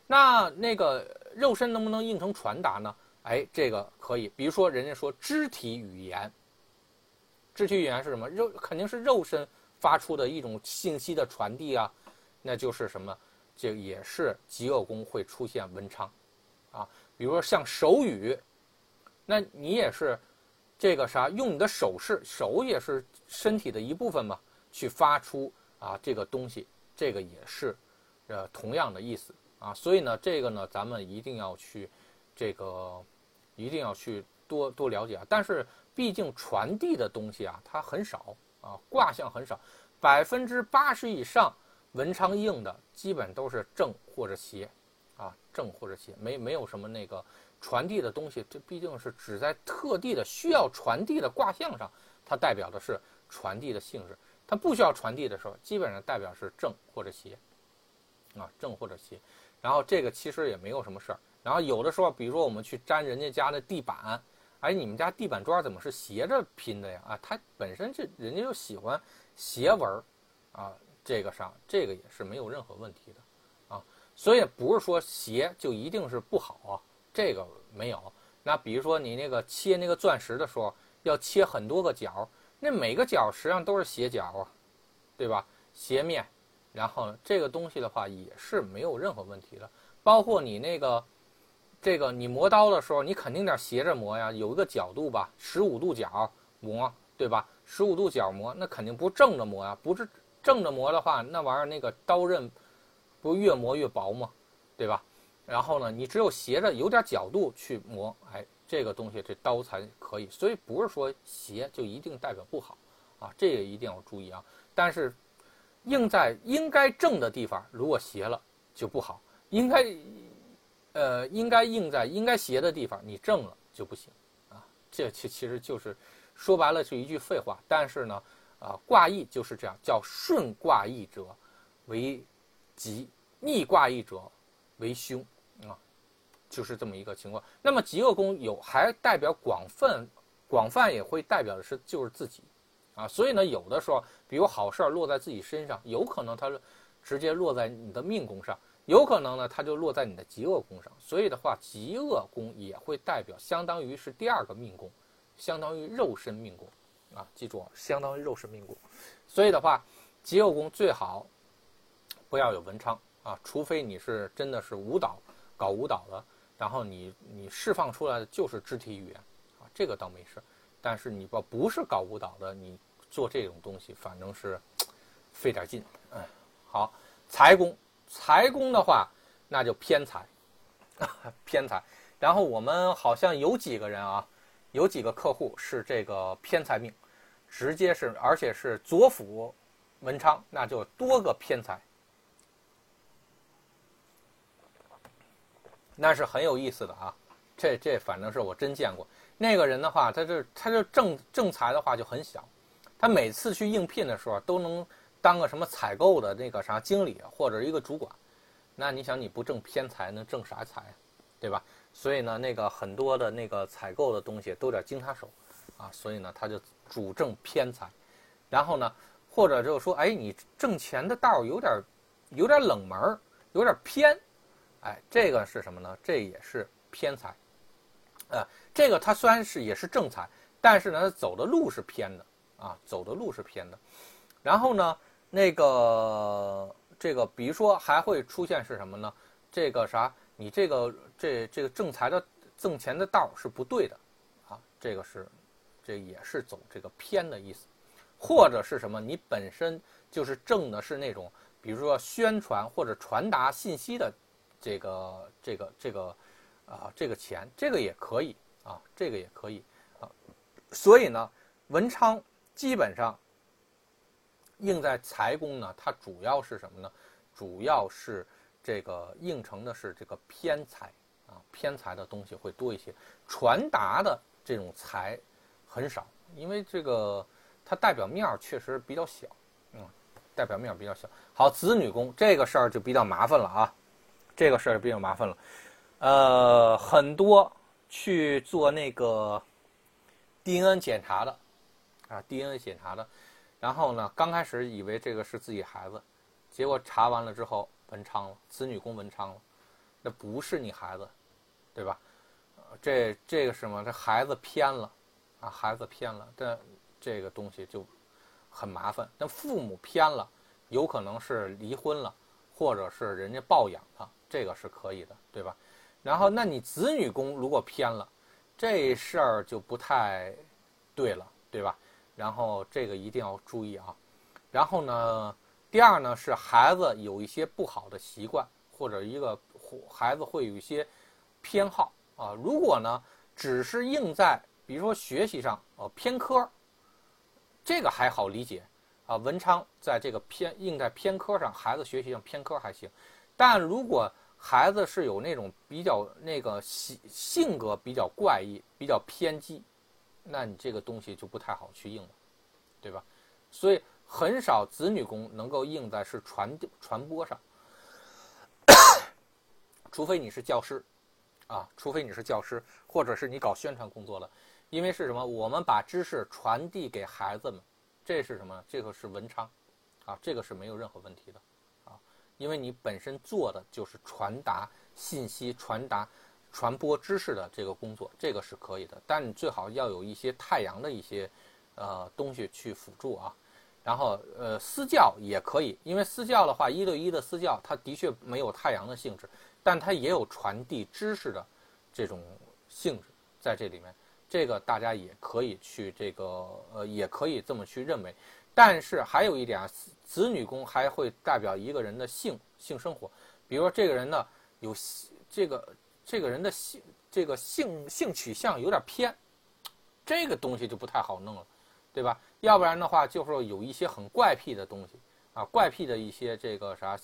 那那个肉身能不能应成传达呢？哎，这个可以，比如说人家说肢体语言，肢体语言是什么？肉肯定是肉身发出的一种信息的传递啊。那就是什么，这也是极恶宫会出现文昌，啊，比如说像手语，那你也是这个啥，用你的手势，手也是身体的一部分嘛，去发出啊这个东西，这个也是呃同样的意思啊，所以呢，这个呢，咱们一定要去这个一定要去多多了解啊。但是毕竟传递的东西啊，它很少啊，卦象很少，百分之八十以上。文昌应的基本都是正或者邪，啊，正或者邪，没没有什么那个传递的东西。这毕竟是只在特地的需要传递的卦象上，它代表的是传递的性质。它不需要传递的时候，基本上代表是正或者邪，啊，正或者邪。然后这个其实也没有什么事儿。然后有的时候，比如说我们去粘人家家的地板，哎，你们家地板砖怎么是斜着拼的呀？啊，它本身这人家就喜欢斜纹儿，啊。这个上，这个也是没有任何问题的，啊，所以不是说斜就一定是不好啊，这个没有。那比如说你那个切那个钻石的时候，要切很多个角，那每个角实际上都是斜角啊，对吧？斜面，然后这个东西的话也是没有任何问题的。包括你那个，这个你磨刀的时候，你肯定得斜着磨呀，有一个角度吧，十五度角磨，对吧？十五度角磨，那肯定不正着磨呀，不是。正着磨的话，那玩意儿那个刀刃不越磨越薄吗？对吧？然后呢，你只有斜着有点角度去磨，哎，这个东西这刀才可以。所以不是说斜就一定代表不好啊，这个一定要注意啊。但是应在应该正的地方，如果斜了就不好；应该呃应该应在应该斜的地方，你正了就不行啊。这其其实就是说白了是一句废话，但是呢。啊，卦意就是这样，叫顺卦意者为吉，逆卦意者为凶啊，就是这么一个情况。那么极恶宫有还代表广泛，广泛也会代表的是就是自己啊，所以呢，有的时候，比如好事儿落在自己身上，有可能它直接落在你的命宫上，有可能呢，它就落在你的极恶宫上。所以的话，极恶宫也会代表，相当于是第二个命宫，相当于肉身命宫。啊，记住，相当于肉身命宫，所以的话，极恶宫最好不要有文昌啊，除非你是真的是舞蹈搞舞蹈的，然后你你释放出来的就是肢体语言啊，这个倒没事。但是你不不是搞舞蹈的，你做这种东西，反正是费点劲。嗯，好，财宫，财宫的话，那就偏财，偏财。然后我们好像有几个人啊，有几个客户是这个偏财命，直接是，而且是左辅文昌，那就多个偏财。那是很有意思的啊，这这反正是我真见过。那个人的话，他就他就正正财的话就很小，他每次去应聘的时候都能当个什么采购的那个啥经理或者一个主管。那你想你不挣偏财能挣啥财，对吧？所以呢，那个很多的那个采购的东西都得经他手，啊，所以呢他就主挣偏财。然后呢，或者就是说，哎，你挣钱的道有点有点冷门，有点偏。哎，这个是什么呢？这也是偏财，呃，这个他虽然是也是正财，但是呢，他走的路是偏的啊，走的路是偏的。然后呢，那个这个，比如说还会出现是什么呢？这个啥？你这个这这个正财的挣钱的道是不对的啊，这个是这也是走这个偏的意思，或者是什么？你本身就是挣的是那种，比如说宣传或者传达信息的。这个这个这个，啊，这个钱，这个也可以啊，这个也可以啊，所以呢，文昌基本上应在财宫呢，它主要是什么呢？主要是这个应成的是这个偏财啊，偏财的东西会多一些，传达的这种财很少，因为这个它代表面儿确实比较小，嗯，代表面儿比较小。好，子女宫这个事儿就比较麻烦了啊。这个事儿比较麻烦了，呃，很多去做那个 DNA 检查的，啊，DNA 检查的，然后呢，刚开始以为这个是自己孩子，结果查完了之后文昌了，子女宫文昌了，那不是你孩子，对吧？这这个什么？这孩子偏了，啊，孩子偏了，这这个东西就很麻烦。那父母偏了，有可能是离婚了，或者是人家抱养他。这个是可以的，对吧？然后，那你子女宫如果偏了，这事儿就不太对了，对吧？然后这个一定要注意啊。然后呢，第二呢是孩子有一些不好的习惯，或者一个孩子会有一些偏好啊。如果呢只是硬在比如说学习上呃偏科，这个还好理解啊。文昌在这个偏硬在偏科上，孩子学习上偏科还行。但如果孩子是有那种比较那个性性格比较怪异、比较偏激，那你这个东西就不太好去应了，对吧？所以很少子女宫能够应在是传传播上，除非你是教师，啊，除非你是教师，或者是你搞宣传工作的，因为是什么？我们把知识传递给孩子们，这是什么？这个是文昌，啊，这个是没有任何问题的。啊因为你本身做的就是传达信息、传达、传播知识的这个工作，这个是可以的。但你最好要有一些太阳的一些，呃，东西去辅助啊。然后，呃，私教也可以，因为私教的话，一对一的私教，它的确没有太阳的性质，但它也有传递知识的这种性质在这里面。这个大家也可以去这个，呃，也可以这么去认为。但是还有一点啊，子女宫还会代表一个人的性性生活，比如说这个人呢有这个这个人的性这个性性取向有点偏，这个东西就不太好弄了，对吧？要不然的话就是有一些很怪癖的东西啊，怪癖的一些这个啥，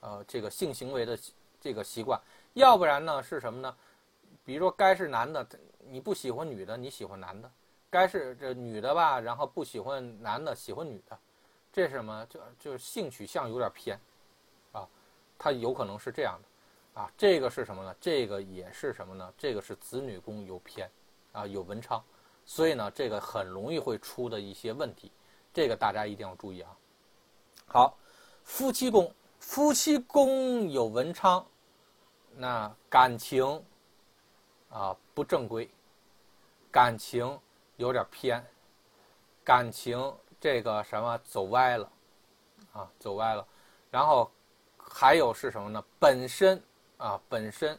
呃，这个性行为的这个习惯，要不然呢是什么呢？比如说该是男的，你不喜欢女的，你喜欢男的。该是这女的吧，然后不喜欢男的，喜欢女的，这是什么？就就是性取向有点偏，啊，他有可能是这样的，啊，这个是什么呢？这个也是什么呢？这个是子女宫有偏，啊，有文昌，所以呢，这个很容易会出的一些问题，这个大家一定要注意啊。好，夫妻宫，夫妻宫有文昌，那感情啊不正规，感情。有点偏，感情这个什么走歪了，啊，走歪了，然后还有是什么呢？本身啊，本身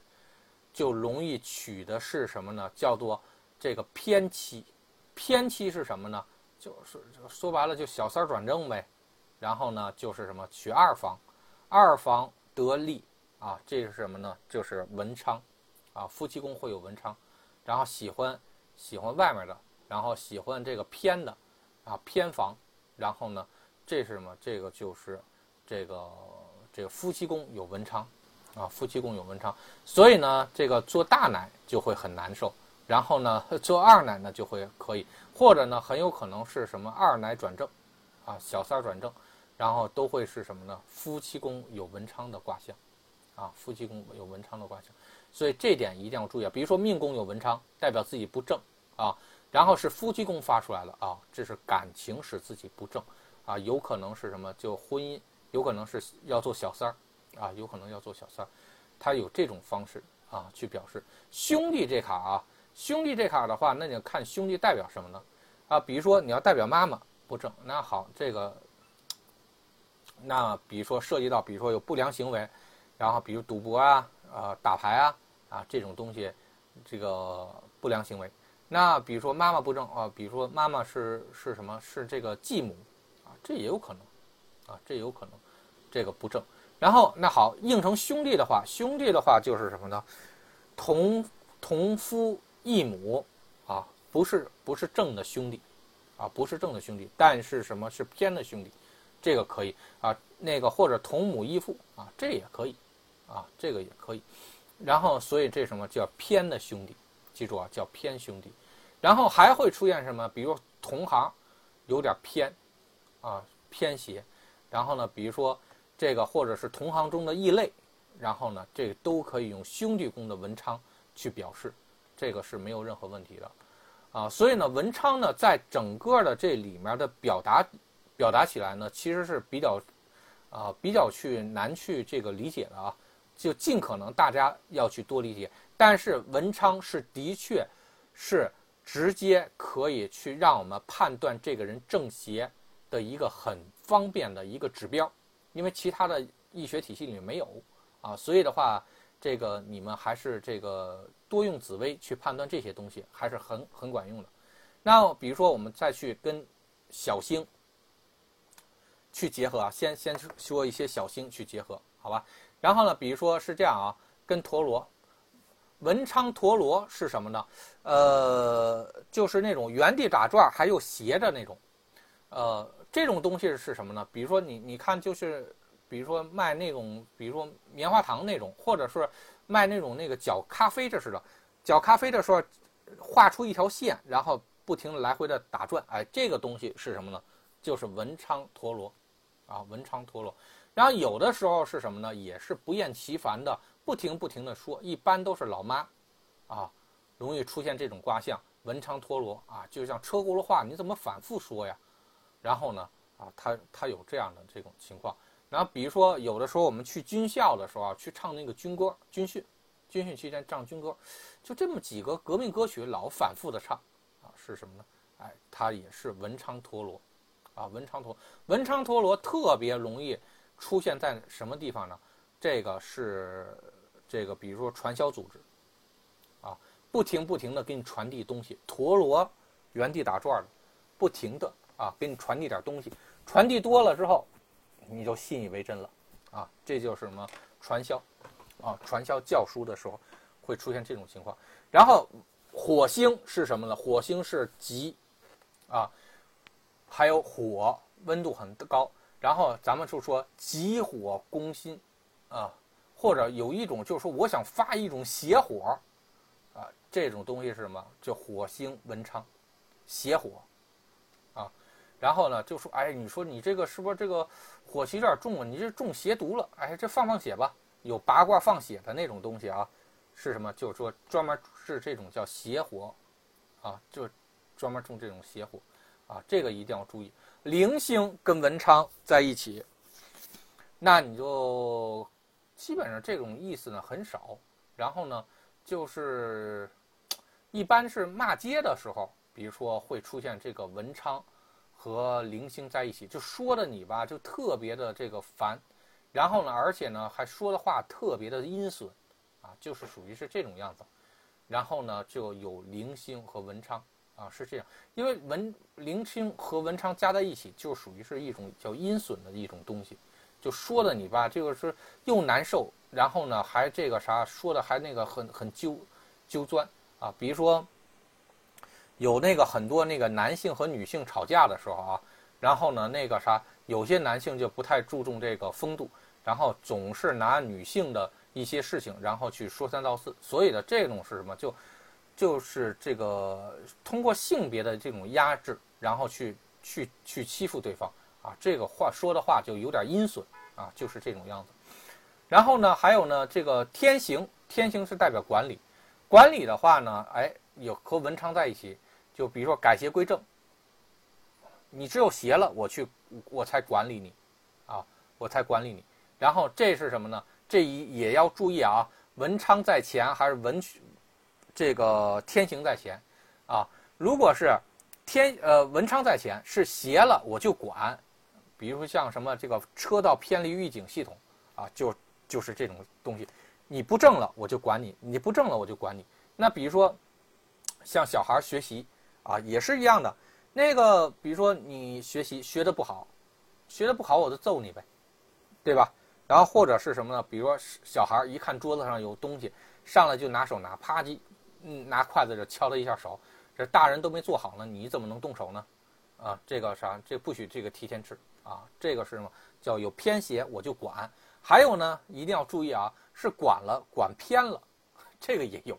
就容易娶的是什么呢？叫做这个偏妻，偏妻是什么呢？就是说白了就小三转正呗。然后呢，就是什么娶二房，二房得利啊，这是什么呢？就是文昌，啊，夫妻宫会有文昌，然后喜欢喜欢外面的，然后喜欢这个偏的，啊偏房，然后呢，这是什么？这个就是这个这个夫妻宫有文昌，啊夫妻宫有文昌，所以呢，这个做大奶就会很难受，然后呢，做二奶呢就会可以，或者呢，很有可能是什么二奶转正，啊小三儿转正。然后都会是什么呢？夫妻宫有文昌的卦象，啊，夫妻宫有文昌的卦象，所以这点一定要注意啊。比如说命宫有文昌，代表自己不正啊，然后是夫妻宫发出来了啊，这是感情使自己不正啊，有可能是什么？就婚姻，有可能是要做小三儿啊，有可能要做小三，他有这种方式啊去表示。兄弟这卡啊，兄弟这卡的话，那你看兄弟代表什么呢？啊，比如说你要代表妈妈不正，那好，这个。那比如说涉及到，比如说有不良行为，然后比如赌博啊、啊打牌啊、啊这种东西，这个不良行为。那比如说妈妈不正啊，比如说妈妈是是什么？是这个继母啊，这也有可能，啊这也有可能，这个不正。然后那好，应成兄弟的话，兄弟的话就是什么呢？同同父异母啊，不是不是正的兄弟，啊不是正的兄弟，但是什么是偏的兄弟？这个可以啊，那个或者同母异父啊，这也可以，啊，这个也可以。然后，所以这什么叫偏的兄弟？记住啊，叫偏兄弟。然后还会出现什么？比如同行有点偏，啊，偏斜。然后呢，比如说这个或者是同行中的异类。然后呢，这个都可以用兄弟宫的文昌去表示，这个是没有任何问题的，啊，所以呢，文昌呢，在整个的这里面的表达。表达起来呢，其实是比较，啊，比较去难去这个理解的啊，就尽可能大家要去多理解。但是文昌是的确，是直接可以去让我们判断这个人正邪的一个很方便的一个指标，因为其他的易学体系里面没有啊，所以的话，这个你们还是这个多用紫薇去判断这些东西还是很很管用的。那比如说我们再去跟小星。去结合啊，先先说一些小星去结合，好吧？然后呢，比如说是这样啊，跟陀螺，文昌陀螺是什么呢？呃，就是那种原地打转还有斜着那种，呃，这种东西是什么呢？比如说你你看，就是比如说卖那种，比如说棉花糖那种，或者是卖那种那个搅咖啡这似的，搅咖啡的时候画出一条线，然后不停的来回的打转，哎，这个东西是什么呢？就是文昌陀螺。啊，文昌陀螺，然后有的时候是什么呢？也是不厌其烦的，不停不停的说，一般都是老妈，啊，容易出现这种卦象，文昌陀螺啊，就像车轱辘话，你怎么反复说呀？然后呢，啊，他他有这样的这种情况。然后比如说有的时候我们去军校的时候啊，去唱那个军歌，军训，军训期间唱军歌，就这么几个革命歌曲老反复的唱，啊，是什么呢？哎，它也是文昌陀螺。啊，文昌陀文昌陀螺特别容易出现在什么地方呢？这个是这个，比如说传销组织，啊，不停不停的给你传递东西，陀螺原地打转的，不停的啊，给你传递点东西，传递多了之后，你就信以为真了，啊，这就是什么传销，啊，传销教书的时候会出现这种情况。然后火星是什么呢？火星是吉，啊。还有火温度很高，然后咱们就说急火攻心，啊，或者有一种就是说我想发一种邪火，啊，这种东西是什么？就火星文昌，邪火，然后呢就说哎，你说你这个是不是这个火气有点重啊？你这中邪毒了？哎，这放放血吧，有八卦放血的那种东西啊，是什么？就是说专门是这种叫邪火，啊，就专门中这种邪火。啊，这个一定要注意，零星跟文昌在一起，那你就基本上这种意思呢很少。然后呢，就是一般是骂街的时候，比如说会出现这个文昌和零星在一起，就说的你吧，就特别的这个烦。然后呢，而且呢还说的话特别的阴损，啊，就是属于是这种样子。然后呢，就有零星和文昌。啊，是这样。因为文林清和文昌加在一起，就属于是一种叫阴损的一种东西，就说的你吧，这个是又难受，然后呢还这个啥说的还那个很很揪揪钻啊。比如说有那个很多那个男性和女性吵架的时候啊，然后呢那个啥，有些男性就不太注重这个风度，然后总是拿女性的一些事情，然后去说三道四，所以呢这种是什么就。就是这个通过性别的这种压制，然后去去去欺负对方啊，这个话说的话就有点阴损啊，就是这种样子。然后呢，还有呢，这个天行，天行是代表管理，管理的话呢，哎，有和文昌在一起，就比如说改邪归正，你只有邪了，我去我才管理你，啊，我才管理你。然后这是什么呢？这一也要注意啊，文昌在前还是文？这个天行在前，啊，如果是天呃文昌在前是邪了我就管，比如说像什么这个车道偏离预警系统啊，就就是这种东西，你不正了我就管你，你不正了我就管你。那比如说像小孩学习啊也是一样的，那个比如说你学习学的不好，学的不好我就揍你呗，对吧？然后或者是什么呢？比如说小孩一看桌子上有东西，上来就拿手拿，啪叽。嗯，拿筷子就敲了一下手，这大人都没做好呢，你怎么能动手呢？啊，这个啥，这不许这个提前吃啊，这个是什么？叫有偏斜我就管。还有呢，一定要注意啊，是管了管偏了，这个也有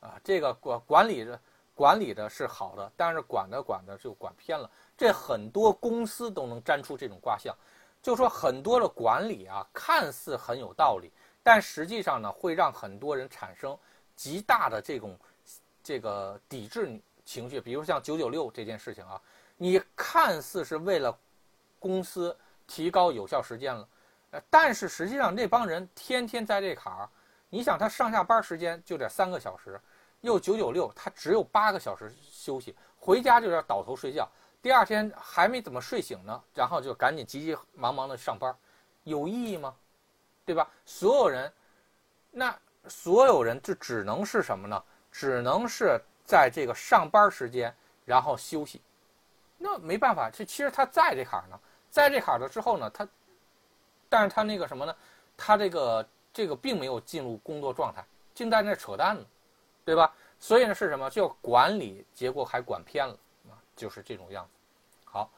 啊。这个管管理着管理的是好的，但是管的管的就管偏了。这很多公司都能粘出这种卦象，就说很多的管理啊，看似很有道理，但实际上呢，会让很多人产生。极大的这种这个抵制情绪，比如像九九六这件事情啊，你看似是为了公司提高有效时间了，呃，但是实际上那帮人天天在这坎儿，你想他上下班时间就得三个小时，又九九六，他只有八个小时休息，回家就要倒头睡觉，第二天还没怎么睡醒呢，然后就赶紧急急忙忙的上班，有意义吗？对吧？所有人，那。所有人就只能是什么呢？只能是在这个上班时间，然后休息。那没办法，这其实他在这坎儿呢，在这坎儿了之后呢，他，但是他那个什么呢？他这个这个并没有进入工作状态，净在那扯淡呢，对吧？所以呢是什么？就管理，结果还管偏了啊，就是这种样子。好，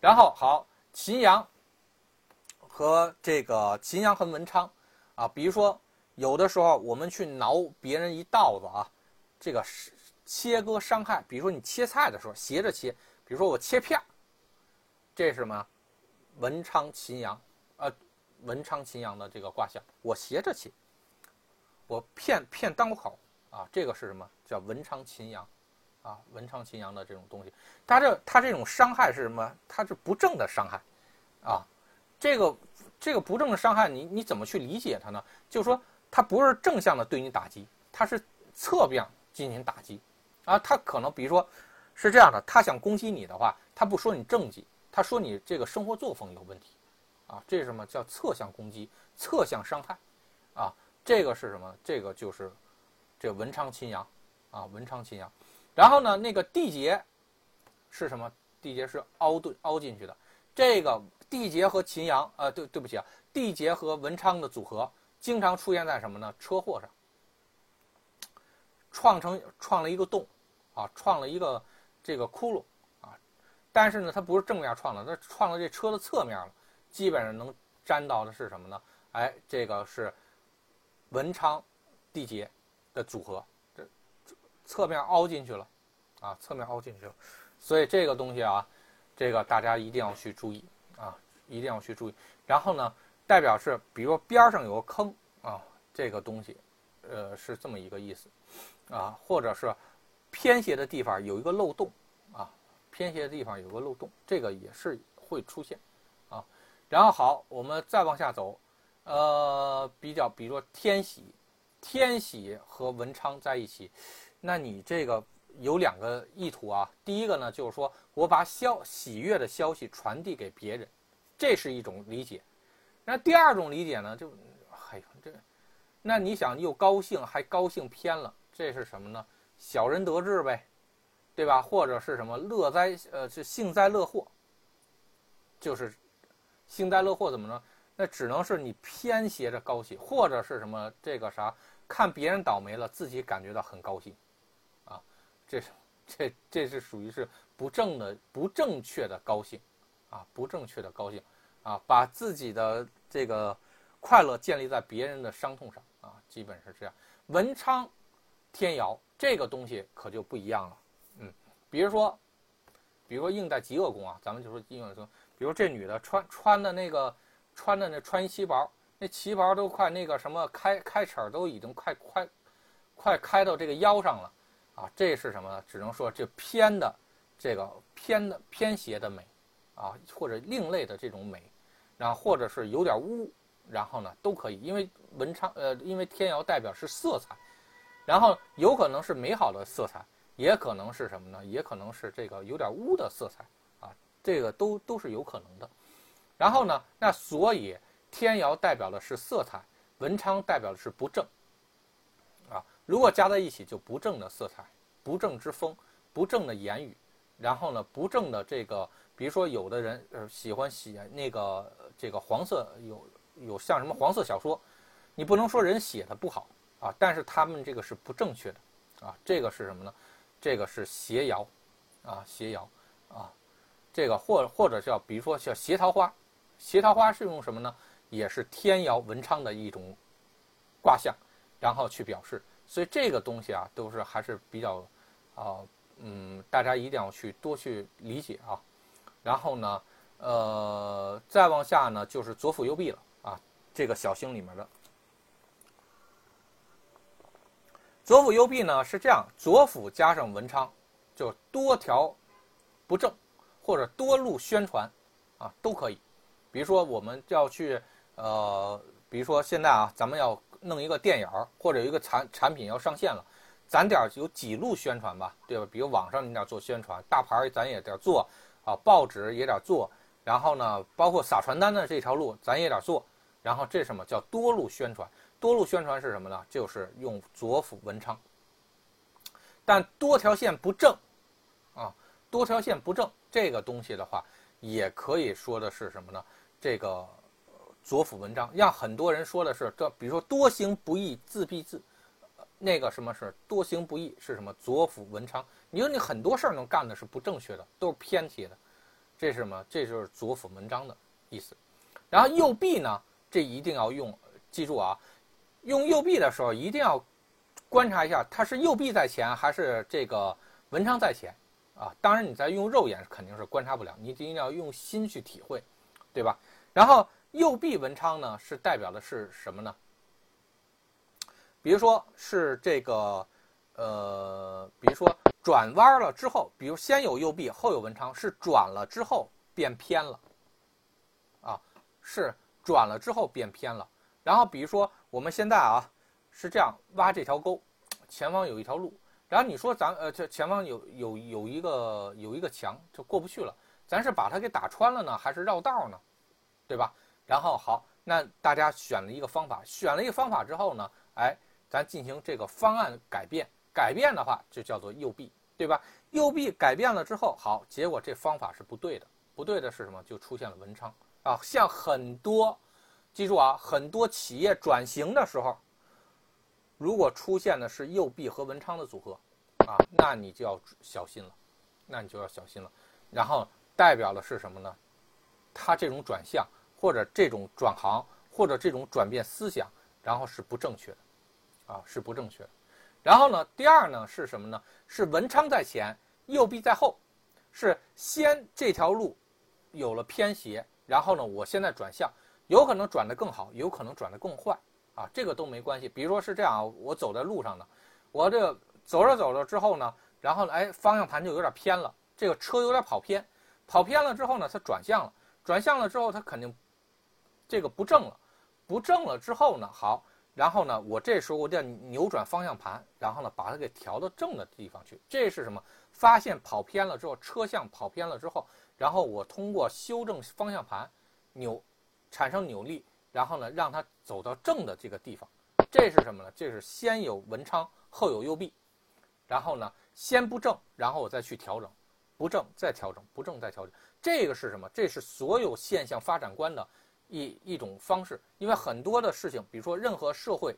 然后好，秦阳和这个秦阳和文昌啊，比如说。有的时候我们去挠别人一道子啊，这个切割伤害。比如说你切菜的时候斜着切，比如说我切片儿，这是什么？文昌秦阳，呃，文昌秦阳的这个卦象，我斜着切，我片片刀口啊，这个是什么？叫文昌秦阳，啊，文昌秦阳的这种东西，它这它这种伤害是什么？它是不正的伤害，啊，这个这个不正的伤害，你你怎么去理解它呢？就是说。他不是正向的对你打击，他是侧面进行打击，啊，他可能比如说，是这样的，他想攻击你的话，他不说你政绩，他说你这个生活作风有问题，啊，这是什么叫侧向攻击、侧向伤害，啊，这个是什么？这个就是这文昌秦阳，啊，文昌秦阳，然后呢，那个地劫是什么？地劫是凹对凹进去的，这个地劫和秦阳，呃，对对不起啊，地劫和文昌的组合。经常出现在什么呢？车祸上，创成创了一个洞，啊，创了一个这个窟窿，啊，但是呢，它不是正面创的，它创了这车的侧面了，基本上能沾到的是什么呢？哎，这个是文昌地劫的组合，这侧面凹进去了，啊，侧面凹进去了，所以这个东西啊，这个大家一定要去注意啊，一定要去注意，然后呢？代表是，比如说边上有个坑啊，这个东西，呃，是这么一个意思，啊，或者是偏斜的地方有一个漏洞，啊，偏斜的地方有个漏洞，这个也是会出现，啊，然后好，我们再往下走，呃，比较，比如说天喜，天喜和文昌在一起，那你这个有两个意图啊，第一个呢，就是说我把消喜悦的消息传递给别人，这是一种理解。那第二种理解呢？就，哎呦，这，那你想又高兴还高兴偏了，这是什么呢？小人得志呗，对吧？或者是什么乐灾，呃，是幸灾乐祸，就是幸灾乐祸怎么呢？那只能是你偏斜着高兴，或者是什么这个啥，看别人倒霉了，自己感觉到很高兴，啊，这是这这是属于是不正的、不正确的高兴，啊，不正确的高兴，啊，把自己的这个快乐建立在别人的伤痛上，啊，基本是这样。文昌天姚这个东西可就不一样了。嗯比如说，比如说应在极恶宫啊，咱们就说应在说，比如这女的穿穿的那个穿的那穿旗袍，那旗袍都快那个什么开开齿都已经快快快开到这个腰上了啊，这是什么呢？只能说这偏的这个偏的偏斜的美啊，或者另类的这种美，然后或者是有点污，然后呢都可以，因为文昌呃，因为天姚代表是色彩，然后有可能是美好的色彩。也可能是什么呢？也可能是这个有点污的色彩啊，这个都都是有可能的。然后呢，那所以天姚代表的是色彩，文昌代表的是不正啊。如果加在一起，就不正的色彩，不正之风，不正的言语，然后呢，不正的这个，比如说有的人呃喜欢写那个这个黄色，有有像什么黄色小说，你不能说人写的不好啊，但是他们这个是不正确的啊，这个是什么呢？这个是斜爻，啊，斜爻，啊，这个或或者叫，比如说叫邪桃花，邪桃花是用什么呢？也是天姚文昌的一种卦象，然后去表示。所以这个东西啊，都是还是比较，啊，嗯，大家一定要去多去理解啊。然后呢，呃，再往下呢，就是左辅右弼了啊，这个小星里面的。左辅右弼呢是这样，左辅加上文昌，就多条不正，或者多路宣传，啊都可以。比如说我们要去，呃，比如说现在啊，咱们要弄一个电影儿，或者一个产产品要上线了，咱得有几路宣传吧，对吧？比如网上你得做宣传，大牌咱也得做，啊，报纸也得做，然后呢，包括撒传单的这条路咱也得做，然后这什么叫多路宣传？多路宣传是什么呢？就是用左辅文昌，但多条线不正，啊，多条线不正，这个东西的话，也可以说的是什么呢？这个左辅文昌，让很多人说的是，这比如说多行不义自毙自，那个什么是多行不义是什么？左辅文昌，你说你很多事儿能干的是不正确的，都是偏题的，这是什么？这就是左辅文章的意思。然后右弼呢，这一定要用，记住啊。用右臂的时候，一定要观察一下，它是右臂在前还是这个文昌在前啊？当然，你在用肉眼肯定是观察不了，你一定要用心去体会，对吧？然后右臂文昌呢，是代表的是什么呢？比如说是这个，呃，比如说转弯了之后，比如先有右臂，后有文昌，是转了之后变偏了，啊，是转了之后变偏了。然后比如说。我们现在啊，是这样挖这条沟，前方有一条路，然后你说咱呃这前方有有有一个有一个墙就过不去了，咱是把它给打穿了呢，还是绕道呢，对吧？然后好，那大家选了一个方法，选了一个方法之后呢，哎，咱进行这个方案改变，改变的话就叫做右臂，对吧？右臂改变了之后，好，结果这方法是不对的，不对的是什么？就出现了文昌啊，像很多。记住啊，很多企业转型的时候，如果出现的是右臂和文昌的组合，啊，那你就要小心了，那你就要小心了。然后代表的是什么呢？它这种转向或者这种转行或者这种转变思想，然后是不正确的，啊，是不正确的。然后呢，第二呢是什么呢？是文昌在前，右臂在后，是先这条路有了偏斜，然后呢，我现在转向。有可能转得更好，有可能转得更坏，啊，这个都没关系。比如说是这样啊，我走在路上呢，我这走着走着之后呢，然后哎，方向盘就有点偏了，这个车有点跑偏，跑偏了之后呢，它转向了，转向了之后它肯定这个不正了，不正了之后呢，好，然后呢，我这时候我得扭转方向盘，然后呢，把它给调到正的地方去。这是什么？发现跑偏了之后，车向跑偏了之后，然后我通过修正方向盘，扭。产生扭力，然后呢，让它走到正的这个地方，这是什么呢？这是先有文昌，后有右臂，然后呢，先不正，然后我再去调整，不正再调整，不正再调整。这个是什么？这是所有现象发展观的一一种方式。因为很多的事情，比如说任何社会，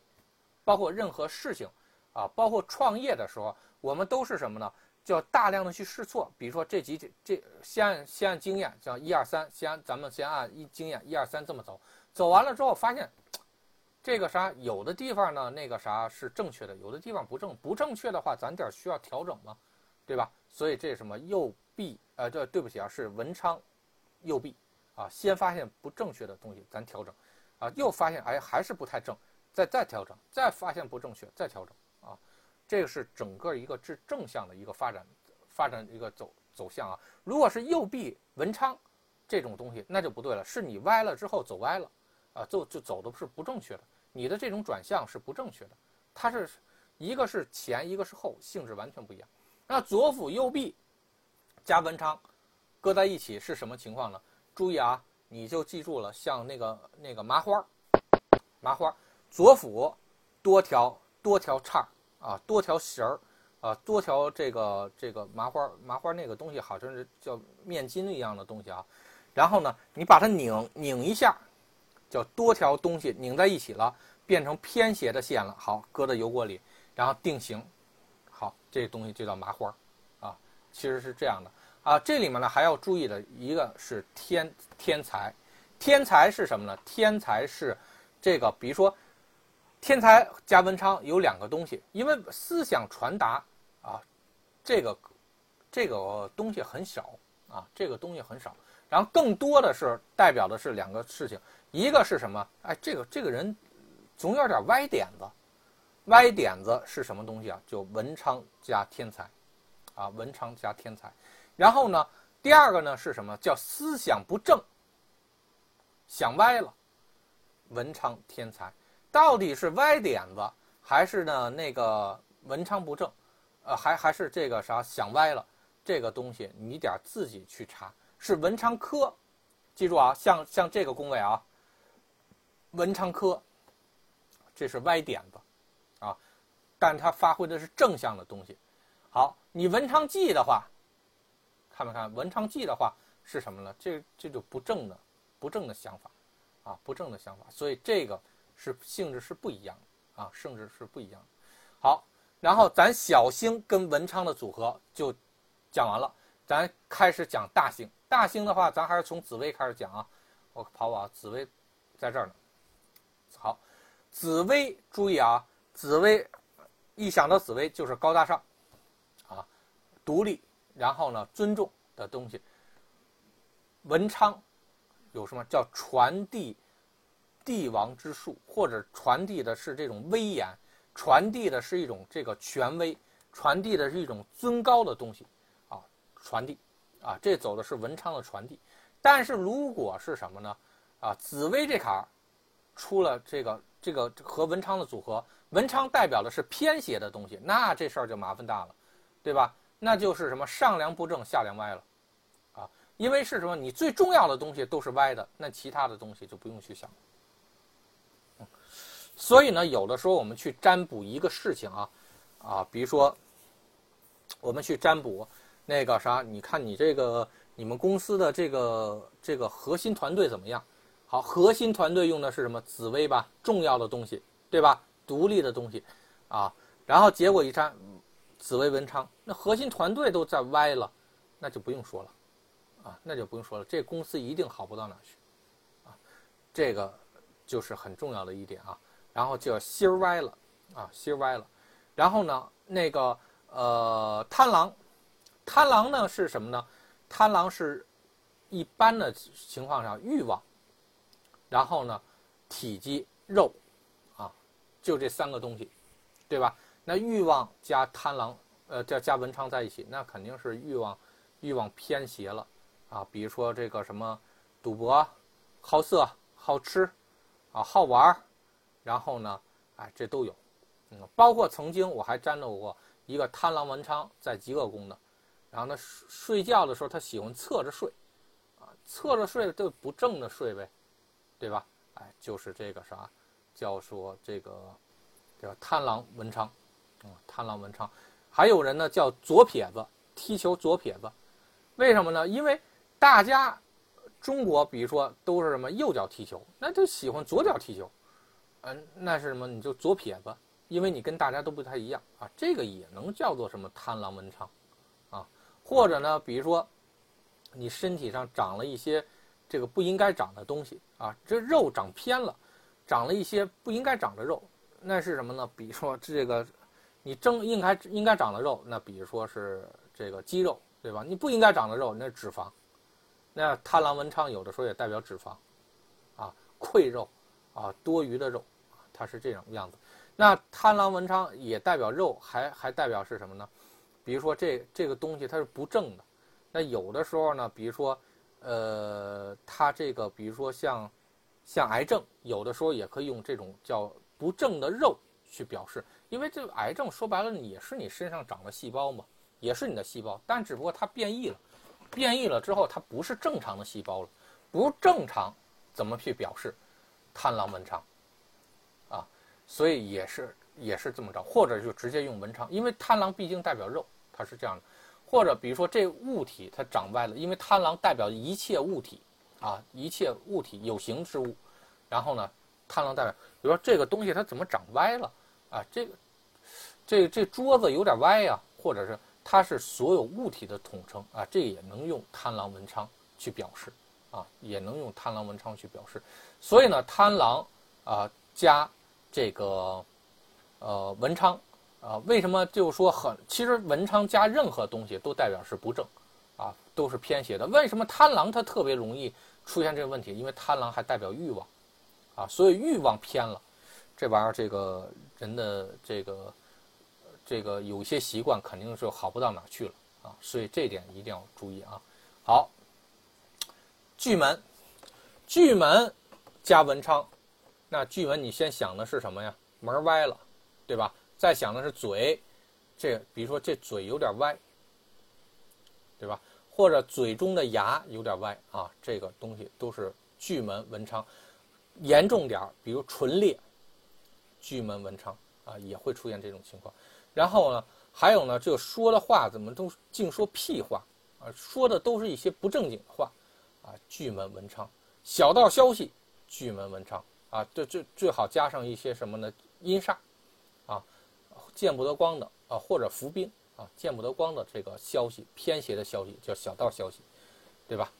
包括任何事情，啊，包括创业的时候，我们都是什么呢？叫大量的去试错。比如说这几这先按先按经验，叫一二三，先咱们先按一经验一二三这么走，走完了之后发现，这个啥有的地方呢那个啥是正确的，有的地方不正不正确的话，咱点需要调整嘛，对吧？所以这什么右臂。呃，对，对不起啊，是文昌右臂啊，先发现不正确的东西，咱调整，啊，又发现哎还是不太正，再再调整，再发现不正确，再调整啊，这个是整个一个正正向的一个发展发展一个走走向啊。如果是右臂文昌这种东西，那就不对了，是你歪了之后走歪了啊，就就走的是不正确的，你的这种转向是不正确的，它是一个是前，一个是后，性质完全不一样。那左辅右弼。加文昌，搁在一起是什么情况呢？注意啊，你就记住了，像那个那个麻花，麻花左辅多条多条叉啊，多条弦儿啊，多条这个这个麻花麻花那个东西好像是叫面筋一样的东西啊。然后呢，你把它拧拧一下，叫多条东西拧在一起了，变成偏斜的线了。好，搁在油锅里，然后定型，好，这东西就叫麻花。啊其实是这样的啊，这里面呢还要注意的一个是天天才，天才是什么呢？天才是这个，比如说天才加文昌有两个东西，因为思想传达啊，这个这个东西很少啊，这个东西很少，然后更多的是代表的是两个事情，一个是什么？哎，这个这个人总有点歪点子，歪点子是什么东西啊？就文昌加天才。啊，文昌加天才，然后呢，第二个呢是什么？叫思想不正，想歪了。文昌天才到底是歪点子，还是呢那个文昌不正？呃，还还是这个啥想歪了？这个东西你得自己去查。是文昌科，记住啊，像像这个宫位啊，文昌科，这是歪点子啊，但它发挥的是正向的东西。好。你文昌忌的话，看没看？文昌忌的话是什么呢？这这就不正的，不正的想法，啊，不正的想法。所以这个是性质是不一样的啊，性质是不一样的。好，然后咱小星跟文昌的组合就讲完了，咱开始讲大星。大星的话，咱还是从紫薇开始讲啊。我跑跑，紫薇在这儿呢。好，紫薇注意啊，紫薇一想到紫薇就是高大上。啊独立，然后呢，尊重的东西。文昌有什么叫传递帝王之术，或者传递的是这种威严，传递的是一种这个权威，传递的是一种尊高的东西啊，传递啊，这走的是文昌的传递。但是如果是什么呢？啊，紫薇这坎儿出了这个这个和文昌的组合，文昌代表的是偏斜的东西，那这事儿就麻烦大了，对吧？那就是什么上梁不正下梁歪了，啊，因为是什么？你最重要的东西都是歪的，那其他的东西就不用去想。所以呢，有的时候我们去占卜一个事情啊，啊，比如说我们去占卜那个啥，你看你这个你们公司的这个这个核心团队怎么样？好，核心团队用的是什么紫薇吧？重要的东西，对吧？独立的东西，啊，然后结果一占。紫薇文昌，那核心团队都在歪了，那就不用说了，啊，那就不用说了，这公司一定好不到哪去，啊，这个就是很重要的一点啊。然后就要心儿歪了，啊，心儿歪了。然后呢，那个呃，贪狼，贪狼呢是什么呢？贪狼是一般的情况下欲望，然后呢，体积肉，啊，就这三个东西，对吧？那欲望加贪狼，呃，加加文昌在一起，那肯定是欲望，欲望偏斜了，啊，比如说这个什么，赌博、好色、好吃，啊，好玩然后呢，哎，这都有，嗯，包括曾经我还沾到过一个贪狼文昌在极恶宫的，然后呢睡觉的时候他喜欢侧着睡，啊，侧着睡就不正的睡呗，对吧？哎，就是这个啥，叫说这个，叫贪狼文昌。贪狼文昌，还有人呢叫左撇子，踢球左撇子，为什么呢？因为大家中国比如说都是什么右脚踢球，那就喜欢左脚踢球，嗯，那是什么？你就左撇子，因为你跟大家都不太一样啊，这个也能叫做什么贪狼文昌，啊，或者呢，比如说你身体上长了一些这个不应该长的东西啊，这肉长偏了，长了一些不应该长的肉，那是什么呢？比如说这个你正应该应该长的肉，那比如说是这个肌肉，对吧？你不应该长的肉，那脂肪。那贪狼文昌有的时候也代表脂肪，啊，溃肉，啊，多余的肉，它是这种样子。那贪狼文昌也代表肉，还还代表是什么呢？比如说这这个东西它是不正的。那有的时候呢，比如说，呃，它这个比如说像像癌症，有的时候也可以用这种叫不正的肉去表示，因为这癌症说白了也是你身上长的细胞嘛，也是你的细胞，但只不过它变异了。变异了之后，它不是正常的细胞了，不正常，怎么去表示贪狼文昌啊？所以也是也是这么着，或者就直接用文昌，因为贪狼毕竟代表肉，它是这样的。或者比如说这物体它长歪了，因为贪狼代表一切物体啊，一切物体有形之物。然后呢，贪狼代表，比如说这个东西它怎么长歪了啊？这个这这桌子有点歪呀，或者是。它是所有物体的统称啊，这也能用贪狼文昌去表示啊，也能用贪狼文昌去表示。所以呢，贪狼啊加这个呃文昌啊，为什么就说很？其实文昌加任何东西都代表是不正啊，都是偏邪的。为什么贪狼它特别容易出现这个问题？因为贪狼还代表欲望啊，所以欲望偏了，这玩意儿这个人的这个。这个有些习惯肯定是好不到哪去了啊，所以这点一定要注意啊。好，巨门，巨门加文昌，那巨门你先想的是什么呀？门歪了，对吧？再想的是嘴，这比如说这嘴有点歪，对吧？或者嘴中的牙有点歪啊，这个东西都是巨门文昌。严重点儿，比如唇裂，巨门文昌啊，也会出现这种情况。然后呢，还有呢，这个说的话怎么都净说屁话啊？说的都是一些不正经的话啊。巨门文昌，小道消息，巨门文昌啊，这最最好加上一些什么呢？阴煞啊，见不得光的啊，或者伏兵啊，见不得光的这个消息，偏邪的消息叫小道消息，对吧？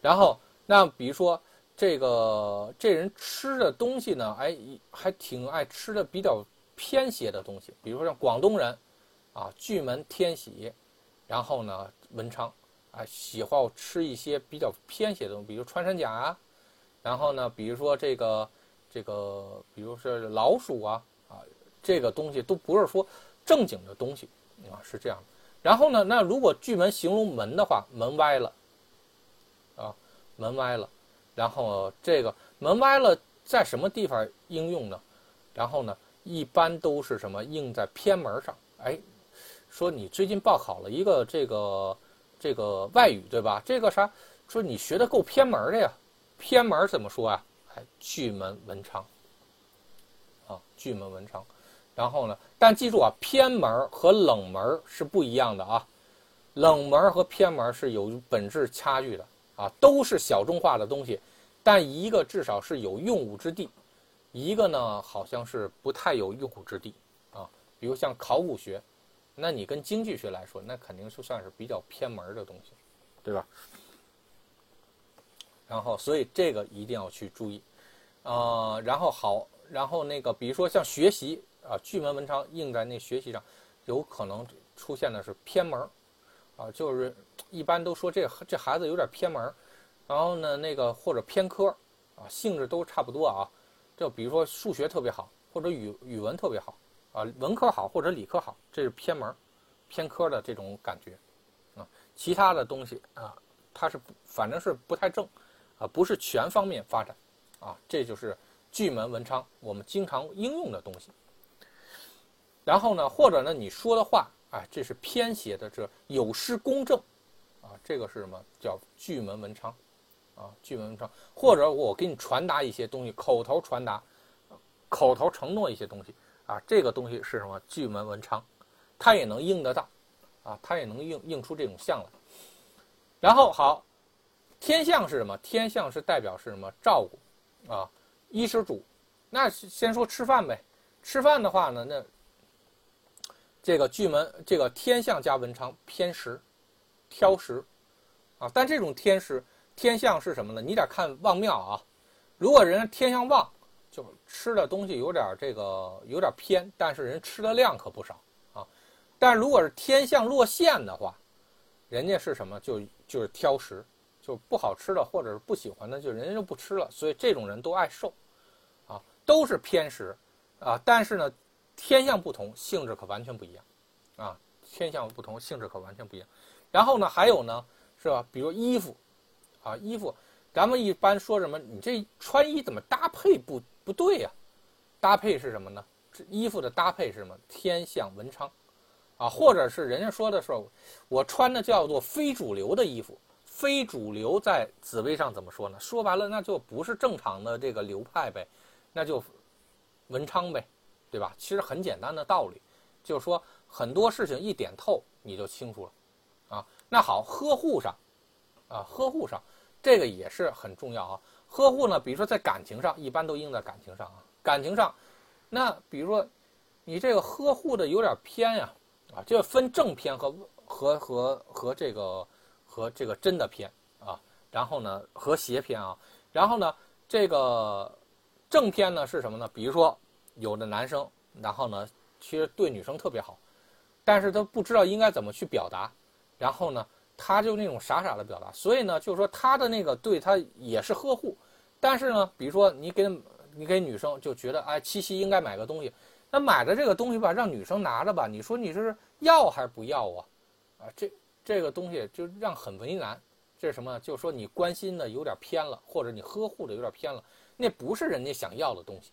然后那比如说这个这人吃的东西呢，哎，还挺爱吃的，比较。偏斜的东西，比如说像广东人，啊，巨门天喜，然后呢，文昌，啊，喜欢吃一些比较偏邪的东西，比如穿山甲啊，然后呢，比如说这个这个，比如说老鼠啊，啊，这个东西都不是说正经的东西，啊，是这样。然后呢，那如果巨门形容门的话，门歪了，啊，门歪了，然后这个门歪了，在什么地方应用呢？然后呢？一般都是什么印在偏门上？哎，说你最近报考了一个这个这个外语对吧？这个啥？说你学的够偏门的呀？偏门怎么说啊？哎，巨门文昌啊，巨门文昌。然后呢？但记住啊，偏门和冷门是不一样的啊。冷门和偏门是有本质差距的啊，都是小众化的东西，但一个至少是有用武之地。一个呢，好像是不太有用武之地啊，比如像考古学，那你跟经济学来说，那肯定是算是比较偏门的东西，对吧？然后，所以这个一定要去注意，呃，然后好，然后那个，比如说像学习啊，巨门文昌印在那学习上，有可能出现的是偏门啊，就是一般都说这这孩子有点偏门然后呢，那个或者偏科啊，性质都差不多啊。就比如说数学特别好，或者语语文特别好，啊，文科好或者理科好，这是偏门、偏科的这种感觉，啊，其他的东西啊，它是反正是不太正，啊，不是全方面发展，啊，这就是巨门文昌我们经常应用的东西。然后呢，或者呢，你说的话，哎，这是偏斜的，这有失公正，啊，这个是什么叫巨门文昌？啊，巨门文昌，或者我给你传达一些东西，口头传达，口头承诺一些东西啊，这个东西是什么？巨门文昌，它也能应得到，啊，它也能应应出这种象来。然后好，天象是什么？天象是代表是什么？照顾，啊，衣食住。那先说吃饭呗。吃饭的话呢，那这个巨门这个天象加文昌偏食，挑食，啊，但这种天食天象是什么呢？你得看旺庙啊。如果人天象旺，就吃的东西有点这个有点偏，但是人吃的量可不少啊。但如果是天象落陷的话，人家是什么？就就是挑食，就不好吃的或者是不喜欢的，就人家就不吃了。所以这种人都爱瘦，啊，都是偏食，啊，但是呢，天象不同，性质可完全不一样，啊，天象不同，性质可完全不一样。然后呢，还有呢，是吧？比如衣服，啊，衣服，咱们一般说什么？你这穿衣怎么搭配不不对呀？搭配是什么呢？这衣服的搭配是什么？天象文昌。啊，或者是人家说的是，我穿的叫做非主流的衣服，非主流在紫薇上怎么说呢？说白了，那就不是正常的这个流派呗，那就文昌呗，对吧？其实很简单的道理，就是说很多事情一点透你就清楚了，啊，那好，呵护上，啊，呵护上，这个也是很重要啊。呵护呢，比如说在感情上，一般都用在感情上啊，感情上，那比如说你这个呵护的有点偏呀。啊，这分正偏和和和和这个和这个真的偏啊，然后呢和邪偏啊，然后呢这个正偏呢是什么呢？比如说有的男生，然后呢其实对女生特别好，但是他不知道应该怎么去表达，然后呢他就那种傻傻的表达，所以呢就是说他的那个对他也是呵护，但是呢比如说你给你给女生就觉得哎七夕应该买个东西。那买的这个东西吧，让女生拿着吧，你说你这是要还是不要啊？啊，这这个东西就让很为难。这是什么？就是说你关心的有点偏了，或者你呵护的有点偏了，那不是人家想要的东西，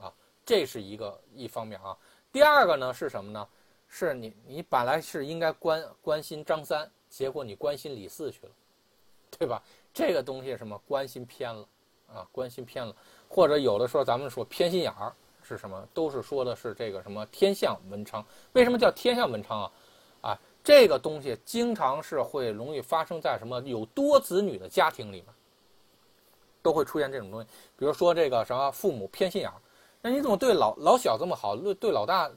啊，这是一个一方面啊。第二个呢是什么呢？是你你本来是应该关关心张三，结果你关心李四去了，对吧？这个东西什么关心偏了啊？关心偏了，或者有的时候咱们说偏心眼儿。是什么？都是说的是这个什么天象文昌？为什么叫天象文昌啊？啊，这个东西经常是会容易发生在什么有多子女的家庭里面，都会出现这种东西。比如说这个什么父母偏心眼儿，那你怎么对老老小这么好，对老大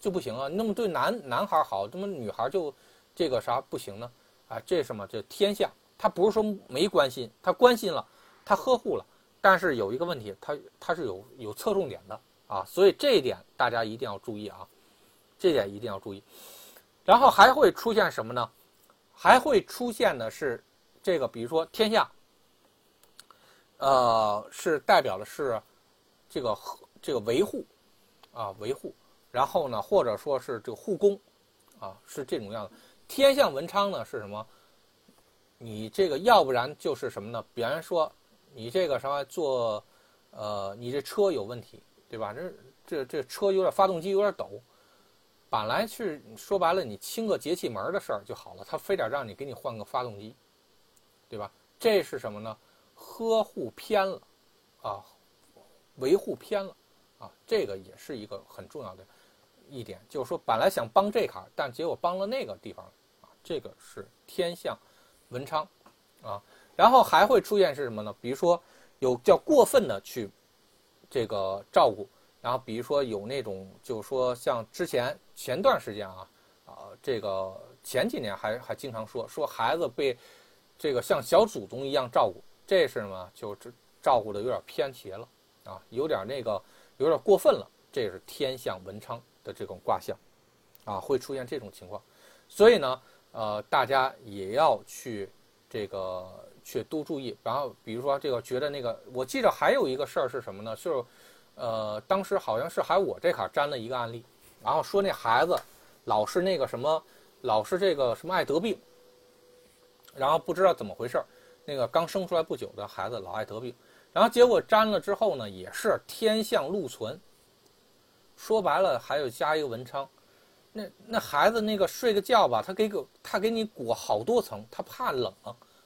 就不行啊？那么对男男孩好，怎么女孩就这个啥不行呢？啊，这什么？这天象，他不是说没关心，他关心了，他呵护了，但是有一个问题，他他是有有侧重点的。啊，所以这一点大家一定要注意啊，这点一定要注意。然后还会出现什么呢？还会出现的是这个，比如说天下，呃，是代表的是这个这个维护啊，维护。然后呢，或者说是这个护工啊，是这种样子。天象文昌呢是什么？你这个要不然就是什么呢？比方说你这个什么做呃，你这车有问题。对吧？这这这车有点发动机有点抖，本来是说白了，你清个节气门的事儿就好了，他非得让你给你换个发动机，对吧？这是什么呢？呵护偏了，啊，维护偏了，啊，这个也是一个很重要的一点，就是说本来想帮这坎，但结果帮了那个地方，啊，这个是天象文昌，啊，然后还会出现是什么呢？比如说有叫过分的去。这个照顾，然后比如说有那种，就是说像之前前段时间啊，啊，这个前几年还还经常说说孩子被这个像小祖宗一样照顾，这是什么？就这照顾的有点偏斜了啊，有点那个有点过分了。这是天象文昌的这种卦象，啊，会出现这种情况，所以呢，呃，大家也要去这个。去多注意，然后比如说这个觉得那个，我记得还有一个事儿是什么呢？就是，呃，当时好像是还我这卡沾了一个案例，然后说那孩子老是那个什么，老是这个什么爱得病，然后不知道怎么回事儿，那个刚生出来不久的孩子老爱得病，然后结果沾了之后呢，也是天象禄存，说白了还有加一个文昌，那那孩子那个睡个觉吧，他给个他给你裹好多层，他怕冷。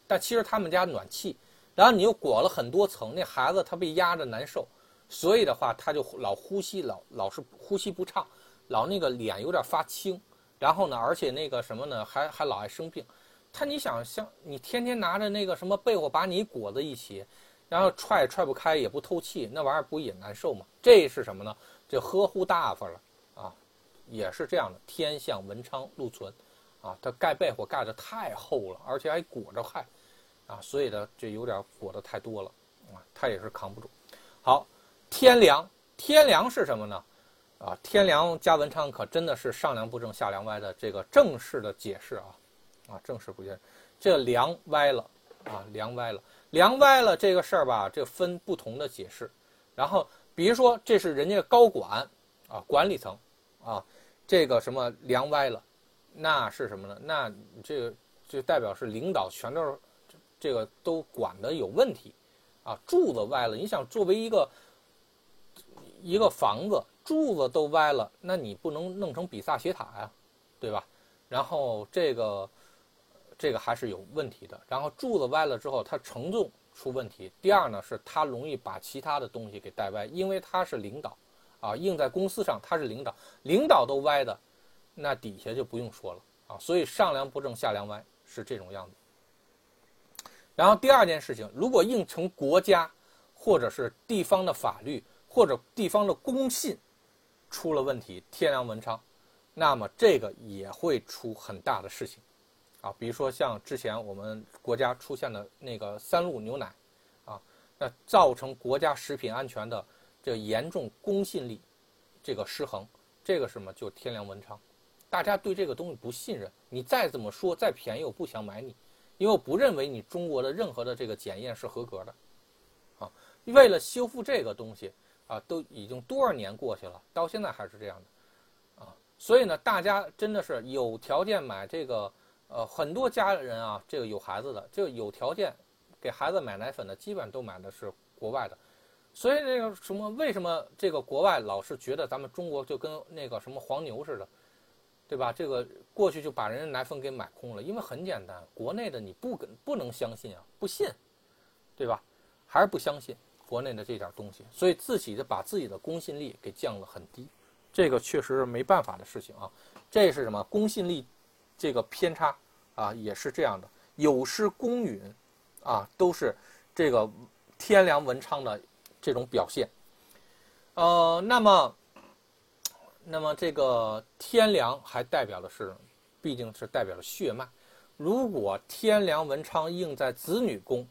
但其实他们家暖气，然后你又裹了很多层，那孩子他被压着难受，所以的话他就老呼吸老老是呼吸不畅，老那个脸有点发青，然后呢，而且那个什么呢，还还老爱生病。他你想像你天天拿着那个什么被窝把你裹在一起，然后踹也踹不开，也不透气，那玩意儿不也难受吗？这是什么呢？这呵护大发了，也是这样的。天象文昌禄存，啊，它盖被火盖得太厚了，而且还裹着害，啊，所以呢，这有点裹得太多了，啊，它也是扛不住。好，天梁，天梁是什么呢？啊，天梁加文昌可真的是上梁不正下梁歪的这个正式的解释啊。啊，正式不见，这梁歪了，啊，梁歪了，梁歪了这个事儿吧，这分不同的解释。然后，比如说这是人家高管，啊，管理层，啊，这个什么梁歪了，那是什么呢？那这个就代表是领导全都是这个都管的有问题，啊，柱子歪了。你想作为一个一个房子柱子都歪了，那你不能弄成比萨斜塔呀，对吧？然后这个。这个还是有问题的。然后柱子歪了之后，它承重出问题。第二呢，是它容易把其他的东西给带歪，因为它是领导，啊，印在公司上，他是领导，领导都歪的，那底下就不用说了啊。所以上梁不正下梁歪是这种样子。然后第二件事情，如果硬成国家或者是地方的法律或者地方的公信出了问题，天梁文昌，那么这个也会出很大的事情。啊，比如说像之前我们国家出现的那个三鹿牛奶，啊，那造成国家食品安全的这严重公信力这个失衡，这个什么就天良文昌，大家对这个东西不信任，你再怎么说再便宜我不想买你，因为我不认为你中国的任何的这个检验是合格的，啊，为了修复这个东西啊，都已经多少年过去了，到现在还是这样的，啊，所以呢，大家真的是有条件买这个。呃，很多家人啊，这个有孩子的，就有条件给孩子买奶粉的，基本都买的是国外的。所以那个什么，为什么这个国外老是觉得咱们中国就跟那个什么黄牛似的，对吧？这个过去就把人家奶粉给买空了，因为很简单，国内的你不跟不能相信啊，不信，对吧？还是不相信国内的这点东西，所以自己的把自己的公信力给降了很低，这个确实是没办法的事情啊。这是什么公信力？这个偏差啊，也是这样的，有失公允啊，都是这个天良文昌的这种表现。呃，那么，那么这个天梁还代表的是，毕竟是代表了血脉。如果天梁文昌应在子女宫，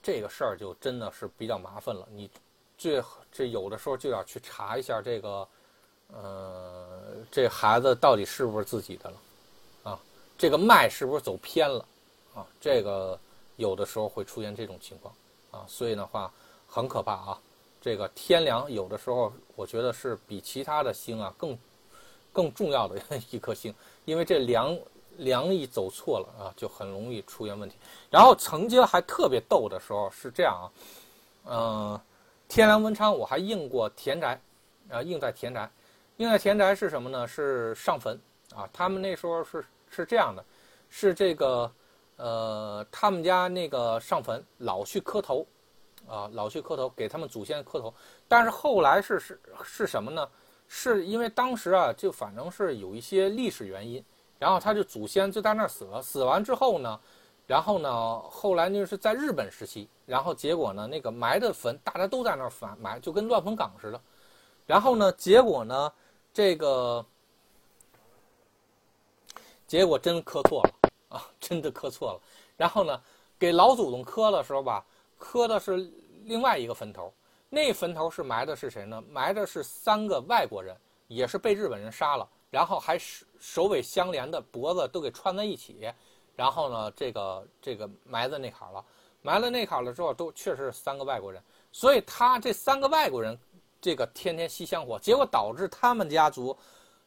这个事儿就真的是比较麻烦了。你最这有的时候就要去查一下这个。呃，这孩子到底是不是自己的了？啊，这个脉是不是走偏了？啊，这个有的时候会出现这种情况啊，所以的话很可怕啊。这个天梁有的时候我觉得是比其他的星啊更更重要的 一颗星，因为这梁梁一走错了啊，就很容易出现问题。然后曾经还特别逗的时候是这样啊，嗯，天梁文昌我还应过田宅啊，应在田宅。应在田宅是什么呢？是上坟啊。他们那时候是是这样的，是这个呃，他们家那个上坟老去磕头啊，老去磕头给他们祖先磕头。但是后来是是是什么呢？是因为当时啊，就反正是有一些历史原因，然后他就祖先就在那儿死了。死完之后呢，然后呢，后来就是在日本时期，然后结果呢，那个埋的坟大家都在那儿埋埋，就跟乱坟岗似的。然后呢，结果呢？这个结果真磕错了啊，真的磕错了。然后呢，给老祖宗磕的时候吧，磕的是另外一个坟头。那坟头是埋的是谁呢？埋的是三个外国人，也是被日本人杀了，然后还首首尾相连的脖子都给串在一起。然后呢，这个这个埋在那坎了，埋了那坎了之后，都确实是三个外国人。所以他这三个外国人。这个天天吸香火，结果导致他们家族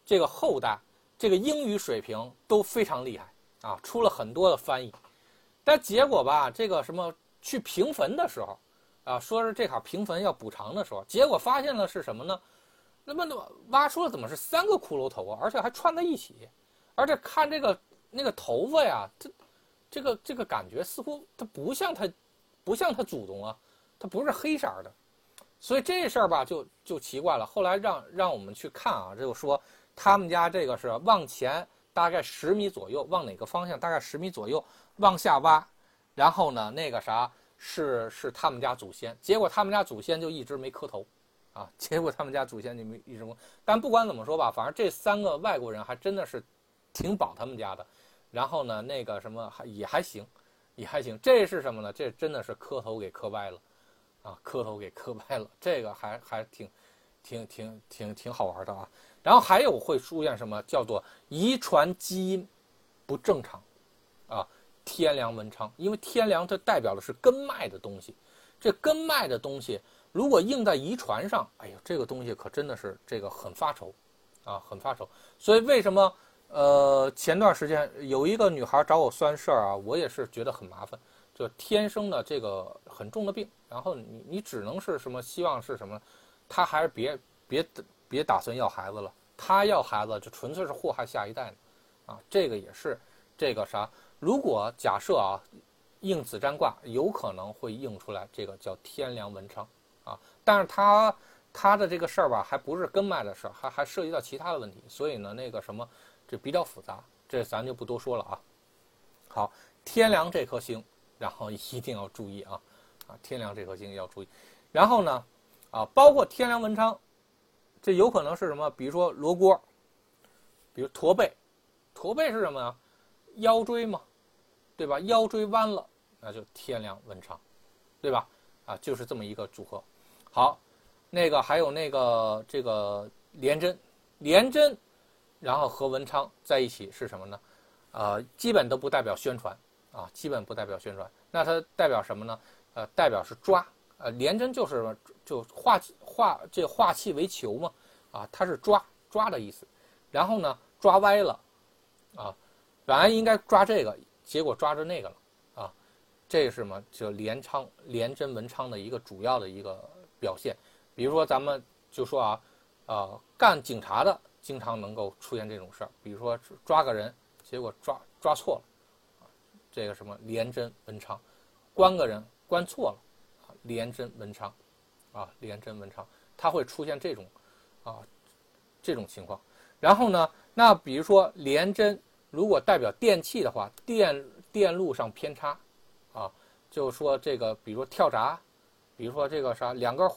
这个后代这个英语水平都非常厉害啊，出了很多的翻译。但结果吧，这个什么去平坟的时候啊，说是这坎平坟要补偿的时候，结果发现了是什么呢？那么挖出了怎么是三个骷髅头啊，而且还串在一起，而且看这个那个头发呀，这这个这个感觉似乎它不像它不像它祖宗啊，它不是黑色的。所以这事儿吧，就就奇怪了。后来让让我们去看啊，就说他们家这个是往前大概十米左右，往哪个方向大概十米左右往下挖，然后呢，那个啥是是他们家祖先，结果他们家祖先就一直没磕头，啊，结果他们家祖先就没一直没。但不管怎么说吧，反正这三个外国人还真的是挺保他们家的。然后呢，那个什么还也还行，也还行。这是什么呢？这真的是磕头给磕歪了，啊，磕头给磕歪了。这个还还挺，挺挺挺挺好玩的啊。然后还有会出现什么叫做遗传基因不正常，啊，天良文昌，因为天良它代表的是根脉的东西，这根脉的东西如果印在遗传上，哎呦，这个东西可真的是这个很发愁，啊，很发愁。所以为什么？呃，前段时间有一个女孩找我算事儿啊，我也是觉得很麻烦，就天生的这个很重的病，然后你你只能是什么希望是什么，她还是别别别打算要孩子了，她要孩子就纯粹是祸害下一代呢，啊，这个也是这个啥？如果假设啊，应子占卦有可能会应出来这个叫天梁文昌啊，但是他他的这个事儿吧，还不是根脉的事儿，还还涉及到其他的问题，所以呢，那个什么。这比较复杂，这咱就不多说了啊。好，天梁这颗星，然后一定要注意啊，啊，天梁这颗星要注意。然后呢，啊，包括天梁文昌，这有可能是什么？比如说罗锅，比如驼背，驼背是什么呀？腰椎嘛，对吧？腰椎弯了，那就天梁文昌，对吧？啊，就是这么一个组合。好，那个还有那个这个廉贞，廉贞。然后和文昌在一起是什么呢？呃，基本都不代表宣传啊，基本不代表宣传。那它代表什么呢？呃，代表是抓。呃，廉贞就是就化化这化气为球嘛，啊，它是抓抓的意思。然后呢，抓歪了，啊，本来应该抓这个，结果抓着那个了，啊，这是什么？就廉昌廉贞文昌的一个主要的一个表现。比如说咱们就说啊，呃，干警察的。经常能够出现这种事儿，比如说抓个人，结果抓抓错了，这个什么廉贞文昌，关个人关错了，啊，廉贞文昌，啊，廉贞文昌，它会出现这种，啊，这种情况。然后呢，那比如说廉贞如果代表电器的话，电电路上偏差，啊，就说这个，比如跳闸，比如说这个啥两根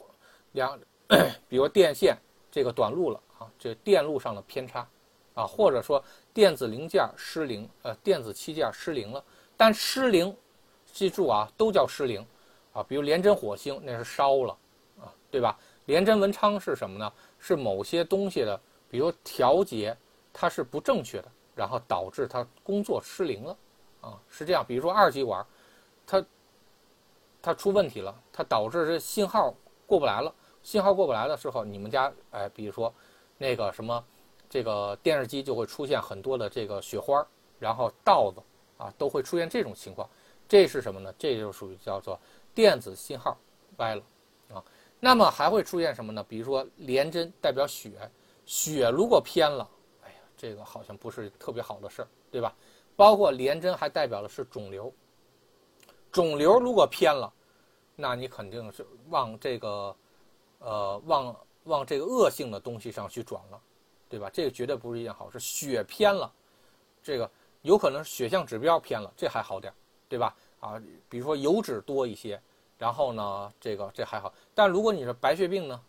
两，比如电线这个短路了。啊，这电路上的偏差，啊，或者说电子零件失灵，呃，电子器件失灵了。但失灵，记住啊，都叫失灵，啊，比如廉贞火星那是烧了，啊，对吧？廉贞文昌是什么呢？是某些东西的，比如调节它是不正确的，然后导致它工作失灵了，啊，是这样。比如说二极管，它它出问题了，它导致这信号过不来了。信号过不来的时候，你们家哎，比如说。那个什么，这个电视机就会出现很多的这个雪花，然后道子啊都会出现这种情况，这是什么呢？这就属于叫做电子信号歪了啊。那么还会出现什么呢？比如说连针代表血，血如果偏了，这个好像不是特别好的事儿，对吧？包括连针还代表的是肿瘤，肿瘤如果偏了，那你肯定是往这个，呃，往。往这个恶性的东西上去转了，对吧？这个绝对不是一件好事。血偏了，这个有可能血象指标偏了，这还好点儿，对吧？啊，比如说油脂多一些，然后呢，这个这还好。但如果你是白血病呢，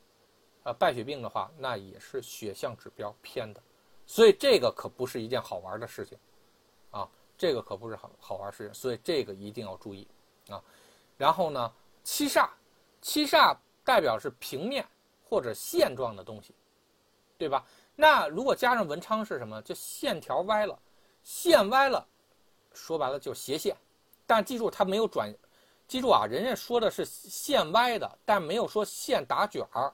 啊，败血病的话，那也是血象指标偏的，所以这个可不是一件好玩的事情，啊，这个可不是好好玩事情，所以这个一定要注意啊。然后呢，七煞，七煞代表是平面。或者线状的东西，对吧？那如果加上文昌是什么？就线条歪了，线歪了，说白了就斜线。但记住，它没有转，记住啊，人家说的是线歪的，但没有说线打卷儿。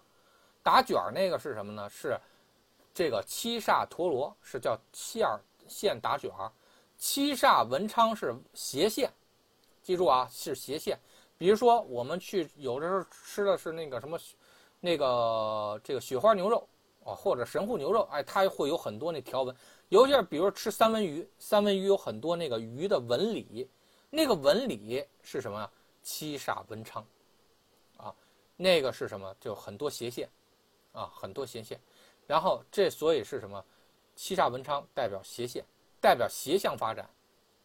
打卷儿那个是什么呢？是这个七煞陀螺，是叫线线打卷儿。七煞文昌是斜线，记住啊，是斜线。比如说我们去有的时候吃的是那个什么。那个这个雪花牛肉啊，或者神户牛肉，哎，它会有很多那条纹。尤其是比如吃三文鱼，三文鱼有很多那个鱼的纹理，那个纹理是什么呀？七煞文昌，啊，那个是什么？就很多斜线，啊，很多斜线。然后这所以是什么？七煞文昌代表斜线，代表斜向发展，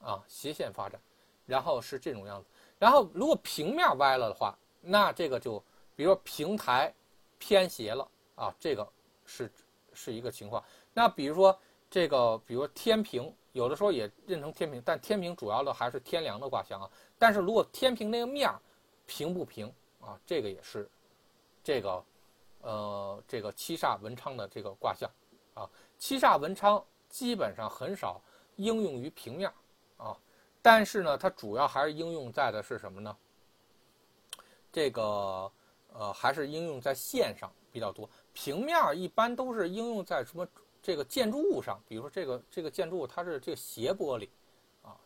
啊，斜线发展。然后是这种样子。然后如果平面歪了的话，那这个就比如说平台偏斜了啊，这个是是一个情况。那比如说这个，比如说天平，有的时候也认成天平，但天平主要的还是天梁的卦象啊。但是如果天平那个面平不平啊，这个也是这个呃这个七煞文昌的这个卦象啊。七煞文昌基本上很少应用于平面啊，但是呢，它主要还是应用在的是什么呢？这个呃还是应用在线上比较多，平面一般都是应用在什么这个建筑物上，比如说这个这个建筑物它是这个斜玻璃啊，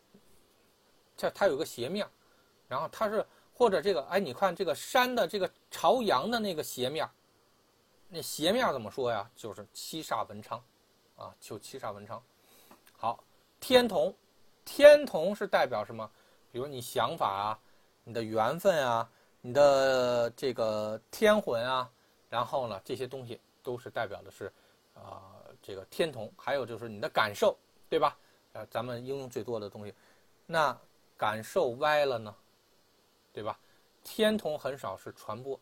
这它有个斜面，然后它是或者这个哎你看这个山的这个朝阳的那个斜面，那斜面怎么说呀？就是七煞文昌啊，就七煞文昌。好，天同，天同是代表什么？比如你想法啊，你的缘分啊。你的这个天魂啊，然后呢，这些东西都是代表的是，啊，这个天同，还有就是你的感受，对吧？呃，咱们应用最多的东西，那感受歪了呢，对吧？天同很少是传播，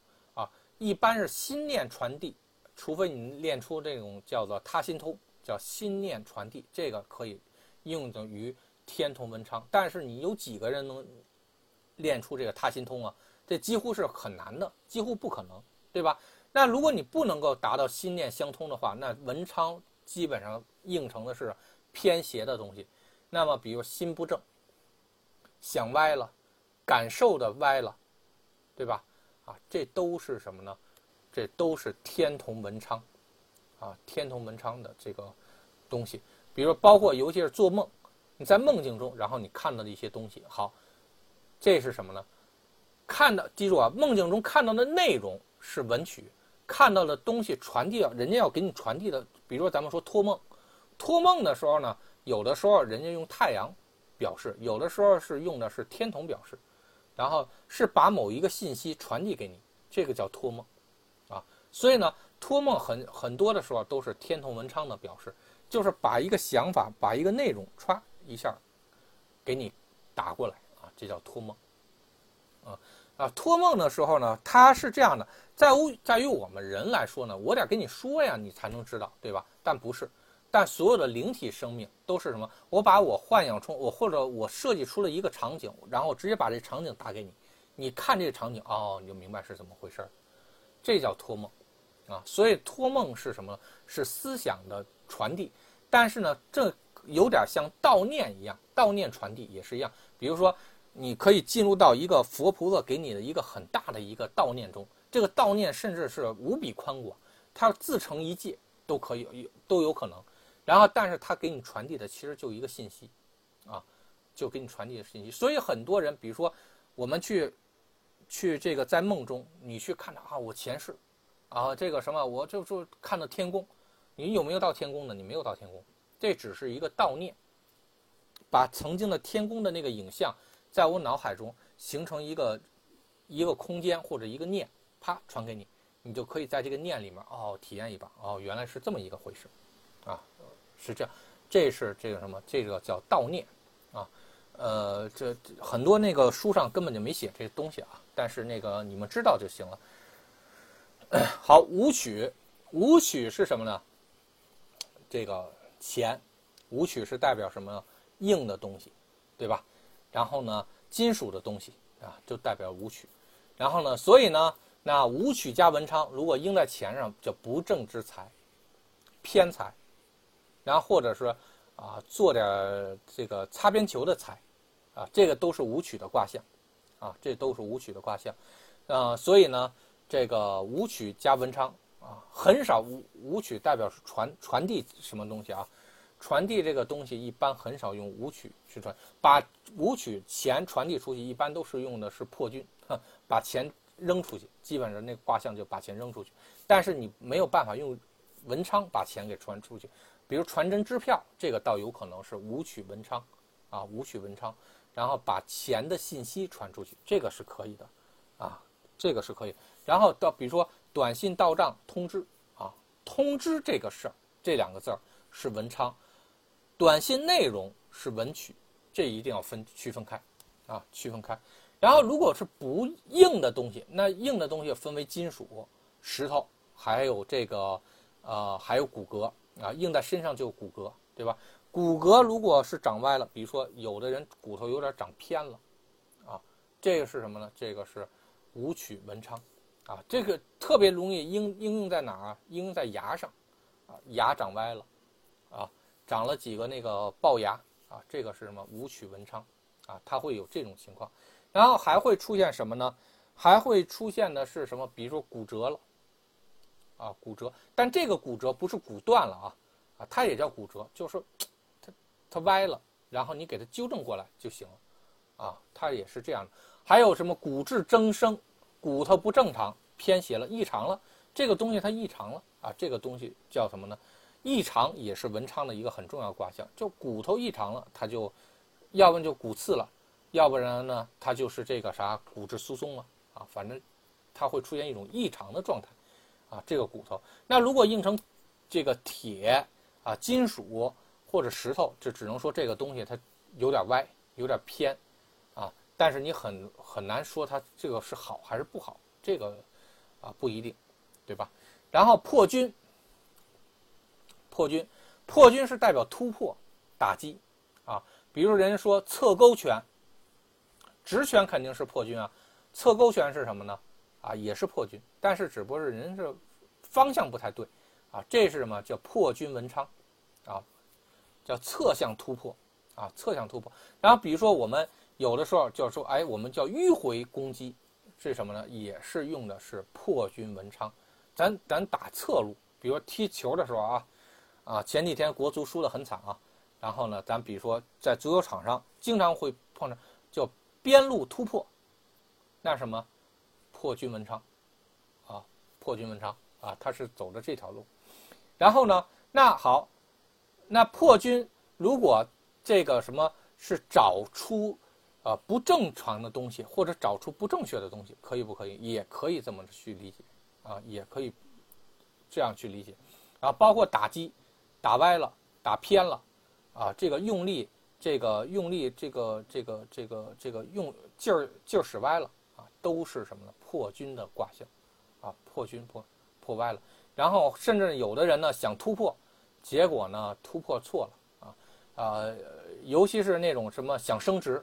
一般是心念传递，除非你练出这种叫做他心通，叫心念传递，这个可以应用于天同文昌。但是你有几个人能练出这个他心通啊？这几乎是很难的，几乎不可能，对吧？那如果你不能够达到心念相通的话，那文昌基本上应成的是偏邪的东西。那么，比如心不正，想歪了，感受的歪了，对吧？啊，这都是什么呢？这都是天同文昌，啊，天同文昌的这个东西。比如包括尤其是做梦，你在梦境中，然后你看到的一些东西，好，这是什么呢？看到，记住啊，梦境中看到的内容是文曲，看到的东西传递，人家要给你传递的，比如说咱们说托梦，托梦的时候呢，有的时候人家用太阳表示，有的时候是用的是天同表示，然后是把某一个信息传递给你，这个叫托梦，啊，所以呢，托梦很很多的时候都是天同文昌的表示，就是把一个想法，把一个内容歘一下给你打过来啊，这叫托梦。啊啊！托梦的时候呢，它是这样的，在于在于我们人来说呢，我得跟你说呀，你才能知道，对吧？但不是，但所有的灵体生命都是什么？我把我幻想出我或者我设计出了一个场景，然后直接把这场景打给你，你看这个场景，哦，你就明白是怎么回事儿，这叫托梦啊。所以托梦是什么？是思想的传递，但是呢，这有点像悼念一样，悼念传递也是一样，比如说。你可以进入到一个佛菩萨给你的一个很大的一个悼念中，这个悼念甚至是无比宽广，它自成一界都可以都有可能。然后，但是它给你传递的其实就一个信息，啊，就给你传递的信息。所以很多人，比如说我们去去这个在梦中，你去看到啊，我前世，啊，这个什么，我就就看到天宫，你有没有到天宫呢？你没有到天宫，这只是一个悼念，把曾经的天宫的那个影像。在我脑海中形成一个一个空间或者一个念，啪传给你，你就可以在这个念里面哦体验一把哦原来是这么一个回事，啊是这样，这是这个什么这个叫悼念啊，呃这很多那个书上根本就没写这些东西啊，但是那个你们知道就行了。好，武曲，武曲是什么呢？这个钱，武曲是代表什么硬的东西，对吧？然后呢，金属的东西啊，就代表武曲。然后呢，所以呢，那武曲加文昌，如果应在钱上，叫不正之财，偏财。然后或者是啊，做点这个擦边球的财，啊，这个都是武曲的卦象，啊，这都是武曲的卦象。啊，所以呢，这个武曲加文昌啊，很少武武曲代表是传传递什么东西啊？传递这个东西一般很少用武曲去传，把武曲钱传递出去，一般都是用的是破军，把钱扔出去，基本上那个卦象就把钱扔出去。但是你没有办法用文昌把钱给传出去，比如传真支票，这个倒有可能是武曲文昌，啊，武曲文昌，然后把钱的信息传出去，这个是可以的，啊，这个是可以。然后到比如说短信到账通知啊，通知这个事儿，这两个字儿是文昌，短信内容是文曲，这一定要分区分开啊，区分开。然后如果是不硬的东西，那硬的东西分为金属、石头，还有这个呃还有骨骼啊，硬在身上就骨骼，对吧？骨骼如果是长歪了，比如说有的人骨头有点长偏了，啊，这个是什么呢？这个是武曲文昌，啊，这个特别容易应应用在哪儿啊？应用在牙上，啊，牙长歪了，啊，长了几个那个龅牙，啊，这个是什么？武曲文昌，啊，它会有这种情况，然后还会出现什么呢？还会出现的是什么？比如说骨折了，啊，骨折，但这个骨折不是骨断了啊，啊，它也叫骨折，就是。它它歪了，然后你给它纠正过来就行了，啊，它也是这样的。还有什么骨质增生，骨头不正常、偏斜了、异常了，这个东西它异常了啊，这个东西叫什么呢？异常也是文昌的一个很重要卦象，就骨头异常了，它就，要不然就骨刺了，要不然呢，它就是这个啥骨质疏松了啊，反正它会出现一种异常的状态，啊，这个骨头，那如果硬成这个铁啊金属。或者石头，就只能说这个东西它有点歪，有点偏，啊，但是你很很难说它这个是好还是不好，这个啊不一定，对吧？然后破军，破军，破军是代表突破、打击，啊，比如人家说侧勾拳，直拳肯定是破军啊，侧勾拳是什么呢？啊，也是破军，但是只不过是人是方向不太对，啊，这是什么叫破军文昌，啊。叫侧向突破，啊，侧向突破。然后比如说我们有的时候就说，哎，我们叫迂回攻击，是什么呢？也是用的是破军文昌。咱咱打侧路，比如说踢球的时候啊，啊，前几天国足输得很惨啊。然后呢，咱比如说在足球场上经常会碰着叫边路突破，那什么破军文昌，啊，破军文昌啊，他是走的这条路。然后呢，那好。那破军如果这个什么是找出啊不正常的东西，或者找出不正确的东西，可以不可以？也可以这么去理解啊，也可以这样去理解啊。包括打击打歪了、打偏了啊，这个用力、这个用力、这个这个这个这个用劲儿劲儿使歪了，都是什么呢？破军的卦象啊，破军破破歪了。然后甚至有的人呢想突破。结果呢，突破错了啊，呃，尤其是那种什么想升职，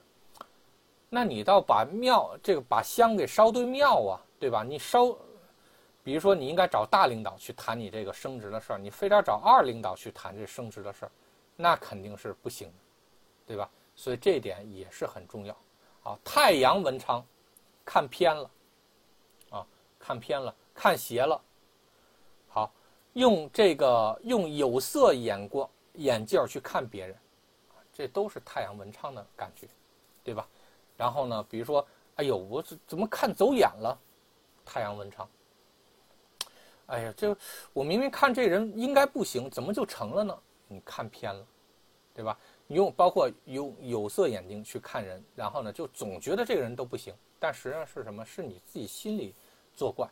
那你倒把庙这个把香给烧对庙啊，对吧？你烧，比如说你应该找大领导去谈你这个升职的事儿，你非得找二领导去谈这升职的事儿，那肯定是不行的，对吧？所以这一点也是很重要啊。太阳文昌，看偏了，啊，看偏了，看斜了。好用这个用有色眼光眼镜去看别人，这都是太阳文昌的感觉，对吧？然后呢，比如说，哎呦，我怎怎么看走眼了？太阳文昌。哎呀，这我明明看这人应该不行，怎么就成了呢？你看偏了，对吧？你用包括用有色眼睛去看人，然后呢，就总觉得这个人都不行，但实际上是什么？是你自己心里作怪，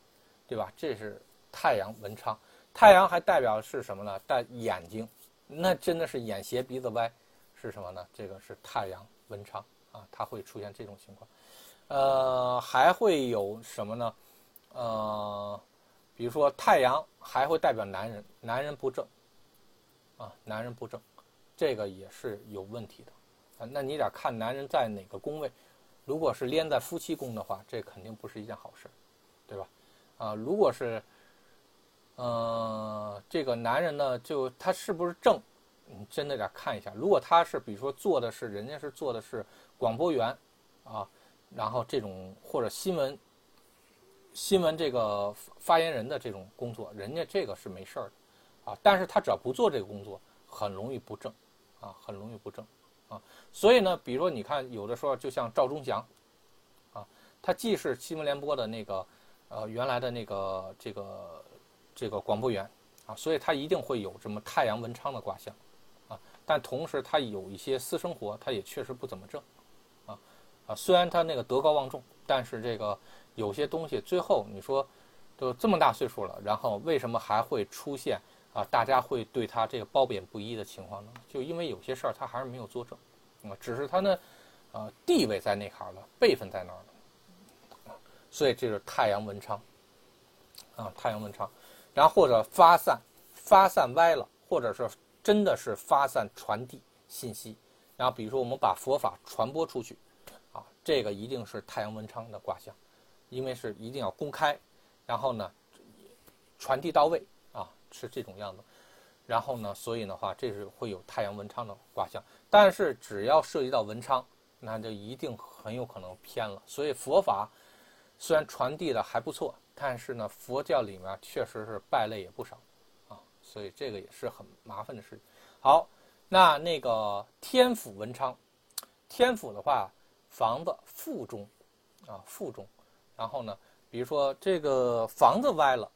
对吧？这是太阳文昌。太阳还代表是什么呢？带眼睛，那真的是眼斜鼻子歪，是什么呢？这个是太阳文昌啊，它会出现这种情况。呃，还会有什么呢？呃，比如说太阳还会代表男人，男人不正啊，男人不正，这个也是有问题的啊。那你得看男人在哪个宫位，如果是连在夫妻宫的话，这肯定不是一件好事，对吧？啊，如果是。呃，这个男人呢，就他是不是正，你真的得看一下。如果他是，比如说做的是，人家是做的是广播员，啊，然后这种或者新闻新闻这个发言人的这种工作，人家这个是没事儿的，啊，但是他只要不做这个工作，很容易不正，啊，很容易不正，啊，所以呢，比如说你看，有的时候就像赵忠祥，啊，他既是新闻联播的那个，呃，原来的那个这个。这个广播员，啊，所以他一定会有什么太阳文昌的卦象，啊，但同时他有一些私生活，他也确实不怎么正，啊，啊，虽然他那个德高望重，但是这个有些东西最后你说，都这么大岁数了，然后为什么还会出现啊？大家会对他这个褒贬不一的情况呢？就因为有些事儿他还是没有作证，啊，只是他呢，呃，地位在那儿了，辈分在那儿了，所以这是太阳文昌，啊，太阳文昌，然后或者发散，发散歪了，或者是真的是发散传递信息，然后比如说我们把佛法传播出去，啊，这个一定是太阳文昌的卦象，因为是一定要公开，然后呢，传递到位，是这种样子，然后呢，所以的话，这是会有太阳文昌的卦象，但是只要涉及到文昌，那就一定很有可能偏了。所以佛法虽然传递的还不错，但是呢，佛教里面确实是败类也不少啊，所以这个也是很麻烦的事。好，那那个天府文昌，天府的话，房子腹中啊，腹中，然后呢，比如说这个房子歪了，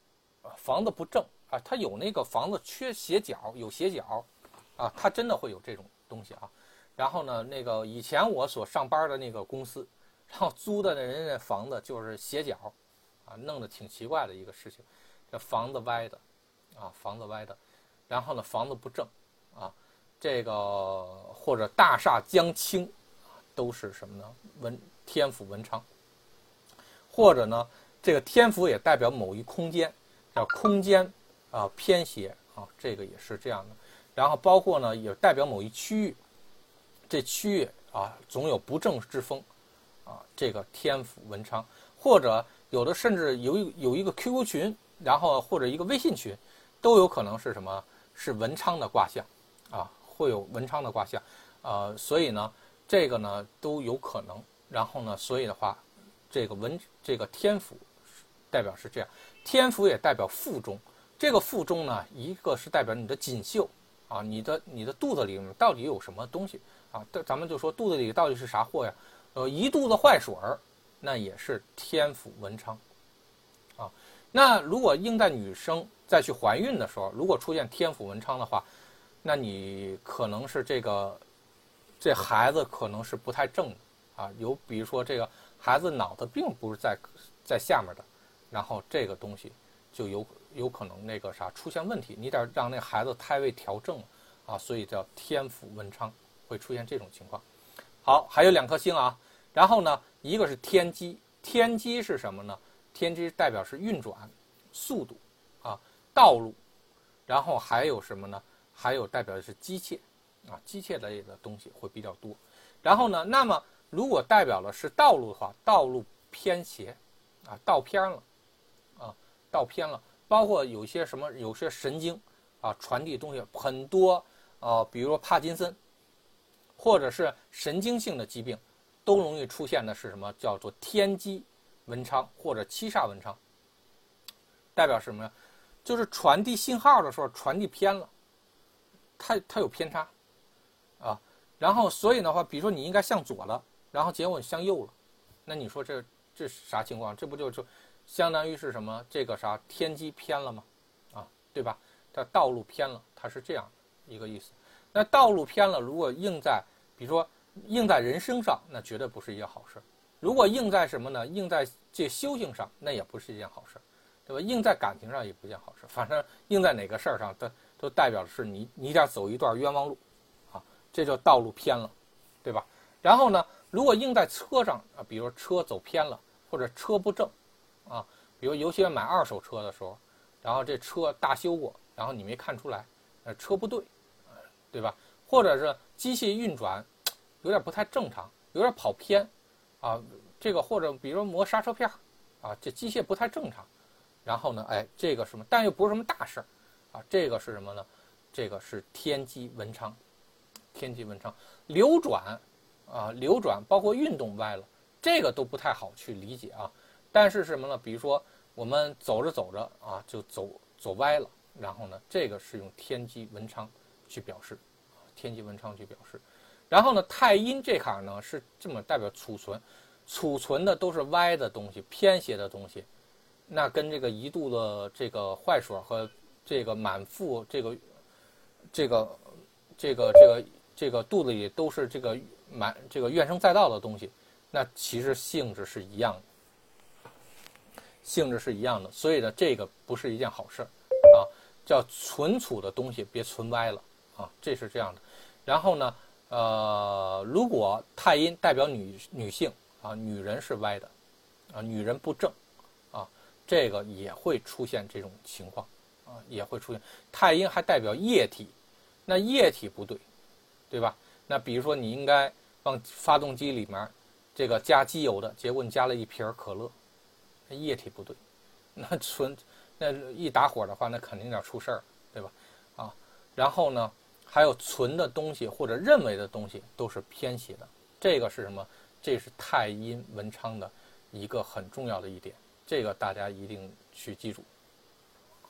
房子不正啊，它有那个房子缺斜角，有斜角，啊，它真的会有这种东西啊。然后呢，那个以前我所上班的那个公司，然后租的那人家房子就是斜角，啊，弄得挺奇怪的一个事情，这房子歪的，啊，房子歪的，然后呢，房子不正，啊，这个或者大厦将倾，都是什么呢？文天府文昌，或者呢，这个天府也代表某一空间，叫空间啊偏斜啊，这个也是这样的。然后包括呢，也代表某一区域。这区域啊，总有不正之风，啊，这个天府文昌，或者有的甚至有有一个 QQ 群，然后或者一个微信群，都有可能是什么？是文昌的卦象，啊，会有文昌的卦象，呃，所以呢，这个呢都有可能。然后呢，所以的话，这个文这个天府代表是这样，天府也代表腹中，这个腹中呢，一个是代表你的锦绣，啊，你的你的肚子里到底有什么东西？啊，这咱们就说肚子里到底是啥货呀？呃，一肚子坏水儿，那也是天府文昌。啊，那如果应在女生再去怀孕的时候，如果出现天府文昌的话，那你可能是这个这孩子可能是不太正的啊。有比如说这个孩子脑子并不是在在下面的，然后这个东西就有有可能那个啥出现问题，你得让那孩子胎位调正啊，所以叫天府文昌。会出现这种情况。好，还有两颗星啊。然后呢，一个是天机，天机是什么呢？天机代表是运转速度啊，道路。然后还有什么呢？还有代表的是机械啊，机械类的东西会比较多。然后呢，那么如果代表的是道路的话，道路偏斜啊，道偏了啊，道偏了。包括有些什么，有些神经啊，传递东西很多啊，比如说帕金森。或者是神经性的疾病，都容易出现的是什么？叫做天机文昌或者七煞文昌。代表什么呀？就是传递信号的时候传递偏了，它它有偏差啊。然后所以的话，比如说你应该向左了，然后结果向右了，那你说这这啥情况？这不就就相当于是什么？这个啥天机偏了吗？啊，对吧？它道路偏了，它是这样一个意思。那道路偏了，如果应在比如说，应在人生上，那绝对不是一件好事。如果应在什么呢？应在这修行上，那也不是一件好事，对吧？应在感情上也不一件好事。反正应在哪个事儿上，都都代表的是你你得走一段冤枉路，啊，这就道路偏了，对吧？然后呢，如果应在车上啊，比如车走偏了，或者车不正，啊，比如尤其是买二手车的时候，然后这车大修过，然后你没看出来，呃，车不对，对吧？或者是机器运转有点不太正常，有点跑偏，啊，这个或者比如说磨刹车片啊，这机械不太正常，然后呢，哎，这个什么，但又不是什么大事儿，啊，这个是什么呢？这个是天机文昌，天机文昌流转，啊，流转包括运动歪了，这个都不太好去理解啊。但是什么呢？比如说我们走着走着啊，就走走歪了，然后呢，这个是用天机文昌去表示。天机文昌去表示，然后呢，太阴这坎呢是这么代表储存，储存的都是歪的东西、偏斜的东西，那跟这个一肚子这个坏水和这个满腹这个这个这个这个这个肚子里都是这个满这个怨声载道的东西，那其实性质是一样的。性质是一样的，所以呢，这个不是一件好事儿啊。叫存储的东西别存歪了啊，这是这样的。然后呢，呃，如果太阴代表女女性啊，女人是歪的啊，女人不正啊，这个也会出现这种情况啊，也会出现。太阴还代表液体，那液体不对，对吧？那比如说你应该往发动机里面这个加机油的，结果你加了一瓶可乐，液体不对，那存。那一打火的话，那肯定要出事儿，对吧？啊，然后呢，还有存的东西或者认为的东西都是偏斜的，这个是什么？这是太阴文昌的一个很重要的一点，这个大家一定去记住。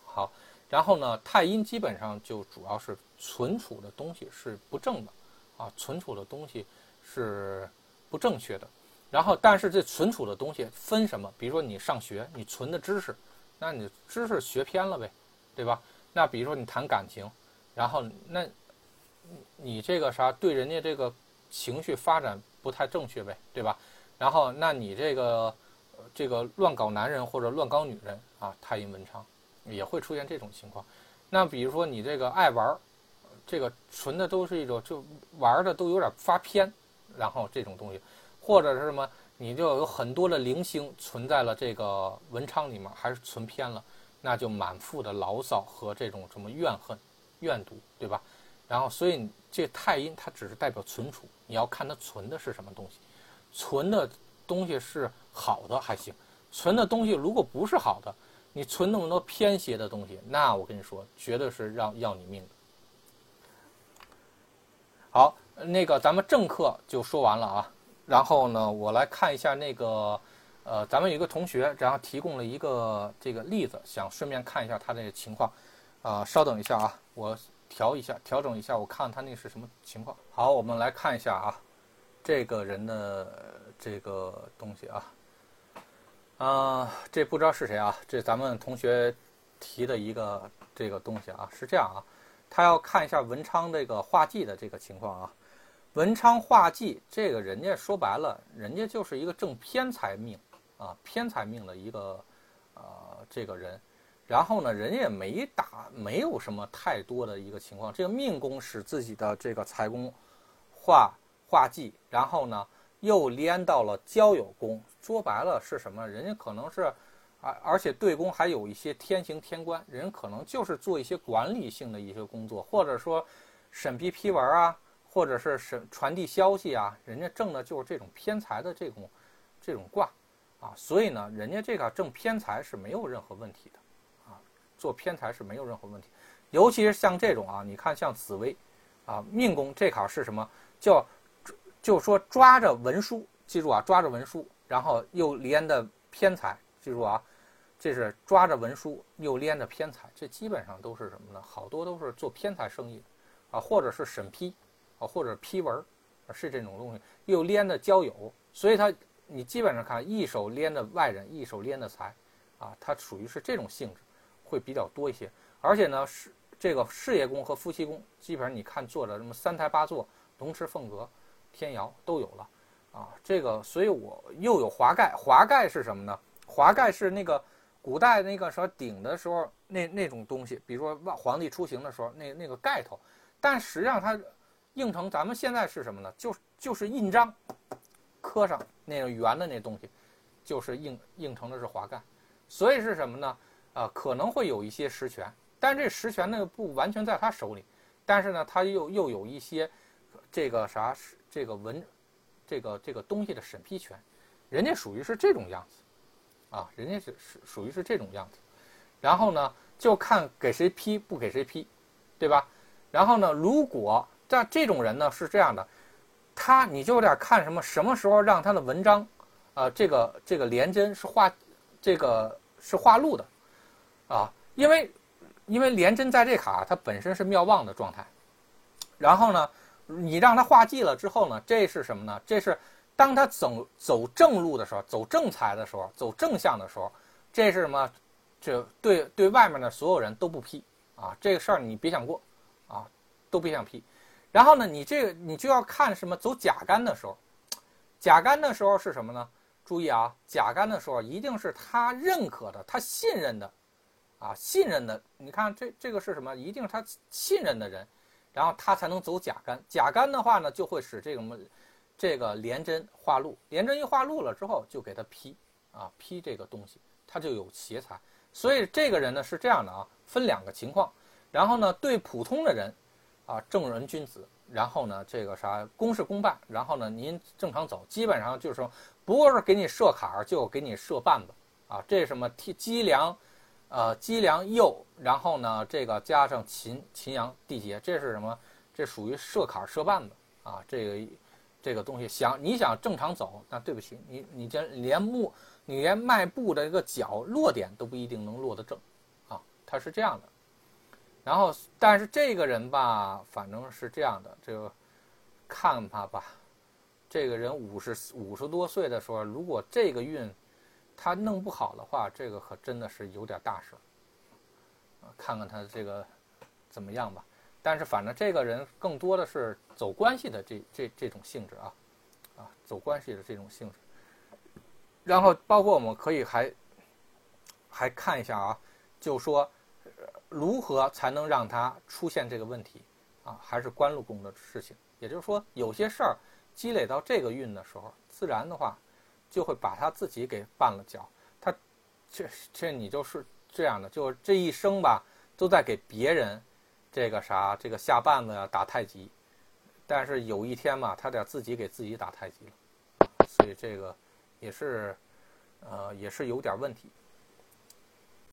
好，然后呢，太阴基本上就主要是存储的东西是不正的，啊，存储的东西是不正确的。然后，但是这存储的东西分什么？比如说你上学，你存的知识。那你知识学偏了呗，对吧？那比如说你谈感情，然后那，你这个啥对人家这个情绪发展不太正确呗，对吧？然后那你这个这个乱搞男人或者乱搞女人啊，太阴文昌也会出现这种情况。那比如说你这个爱玩，这个纯的都是一种就玩的都有点发偏，然后这种东西，或者是什么？你就有很多的零星存在了这个文昌里面，还是存偏了，那就满腹的牢骚和这种什么怨恨、怨毒，对吧？然后，所以这太阴它只是代表存储，你要看它存的是什么东西。存的东西是好的还行，存的东西如果不是好的，你存那么多偏邪的东西，那我跟你说，绝对是让要你命的。好，那个咱们正课就说完了啊。然后呢，我来看一下那个，呃，咱们有一个同学，然后提供了一个这个例子，想顺便看一下他这个情况，啊，稍等一下啊，我调一下，调整一下，我看他那是什么情况。好，我们来看一下啊，这个人的这个东西啊，啊，这不知道是谁啊，这咱们同学提的一个这个东西啊，是这样啊，他要看一下文昌这个画技的这个情况啊。文昌化忌，这个人家说白了，人家就是一个正偏财命，啊，偏财命的一个，呃，这个人，然后呢，人家也没打，没有什么太多的一个情况。这个命宫使自己的这个财宫化化忌，然后呢，又连到了交友宫，说白了是什么？人家可能是，而而且对宫还有一些天行天官，人可能就是做一些管理性的一些工作，或者说审批批文啊。或者是是传递消息啊，人家挣的就是这种偏财的这种这种卦啊，所以呢，人家这个挣偏财是没有任何问题的啊，做偏财是没有任何问题，尤其是像这种啊，你看像紫薇啊，命宫这坎是什么？叫就说抓着文书，记住啊，抓着文书，然后又连的偏财，记住啊，这是抓着文书又连着偏财，这基本上都是什么呢？好多都是做偏财生意啊，或者是审批。或者批文儿，是这种东西，又连的交友，所以他你基本上看一手连的外人，一手连的财，啊，它属于是这种性质，会比较多一些。而且呢，是这个事业宫和夫妻宫，基本上你看做的什么三台八座、龙池凤阁、天窑都有了，啊，这个，所以我又有华盖，华盖是什么呢？华盖是那个古代那个什么顶的时候那那种东西，比如说皇帝出行的时候那那个盖头，但实际上它。印成咱们现在是什么呢？就就是印章，刻上那个圆的那东西，就是印印成的是华盖，所以是什么呢？啊，可能会有一些实权，但这实权呢不完全在他手里，但是呢他又又有一些这个啥这个文这个这个东西的审批权，人家属于是这种样子，啊，人家是是属于是这种样子，然后呢就看给谁批不给谁批，对吧？然后呢如果像这种人呢是这样的，他你就有点看什么什么时候让他的文章，呃，这个这个连针是画，这个是画路的，啊，因为因为连针在这卡它本身是妙望的状态，然后呢，你让他画忌了之后呢，这是什么呢？这是当他走走正路的时候，走正财的时候，走正向的时候，这是什么？这对对外面的所有人都不批啊，这个事儿你别想过，啊，都别想批。然后呢，你这个你就要看什么？走甲干的时候，甲干的时候是什么呢？注意啊，甲干的时候一定是他认可的、他信任的，啊，信任的。你看这这个是什么？一定是他信任的人，然后他才能走甲干。甲干的话呢，就会使这个么，这个廉贞化禄。廉贞一化禄了之后，就给他批啊批这个东西，他就有邪财。所以这个人呢是这样的啊，分两个情况。然后呢，对普通的人，啊，正人君子。然后呢，这个啥公事公办。然后呢，您正常走，基本上就是说。不过是给你设坎，就给你设绊子啊！这什么？梯积梁，呃，积梁右，然后呢，这个加上秦秦阳地劫，这是什么？这属于设坎设绊子啊！这个这个东西，想你想正常走，那对不起，你你这连步，你连迈步的一个脚落点都不一定能落得正啊！他是这样的。然后，但是这个人吧，反正是这样的，这个看他吧。这个人五十五十多岁的时候，如果这个运他弄不好的话，这个可真的是有点大事！看看他这个怎么样吧。但是反正这个人更多的是走关系的这这这种性质啊，啊，走关系的这种性质。然后包括我们可以还还看一下啊，就说如何才能让他出现这个问题啊？还是官禄宫的事情。也就是说，有些事儿。积累到这个运的时候，自然的话，就会把他自己给绊了脚。他，这这你就是这样的，就这一生吧，都在给别人这个啥，这个下绊子呀，打太极。但是有一天嘛，他得自己给自己打太极了。所以这个也是，呃，也是有点问题。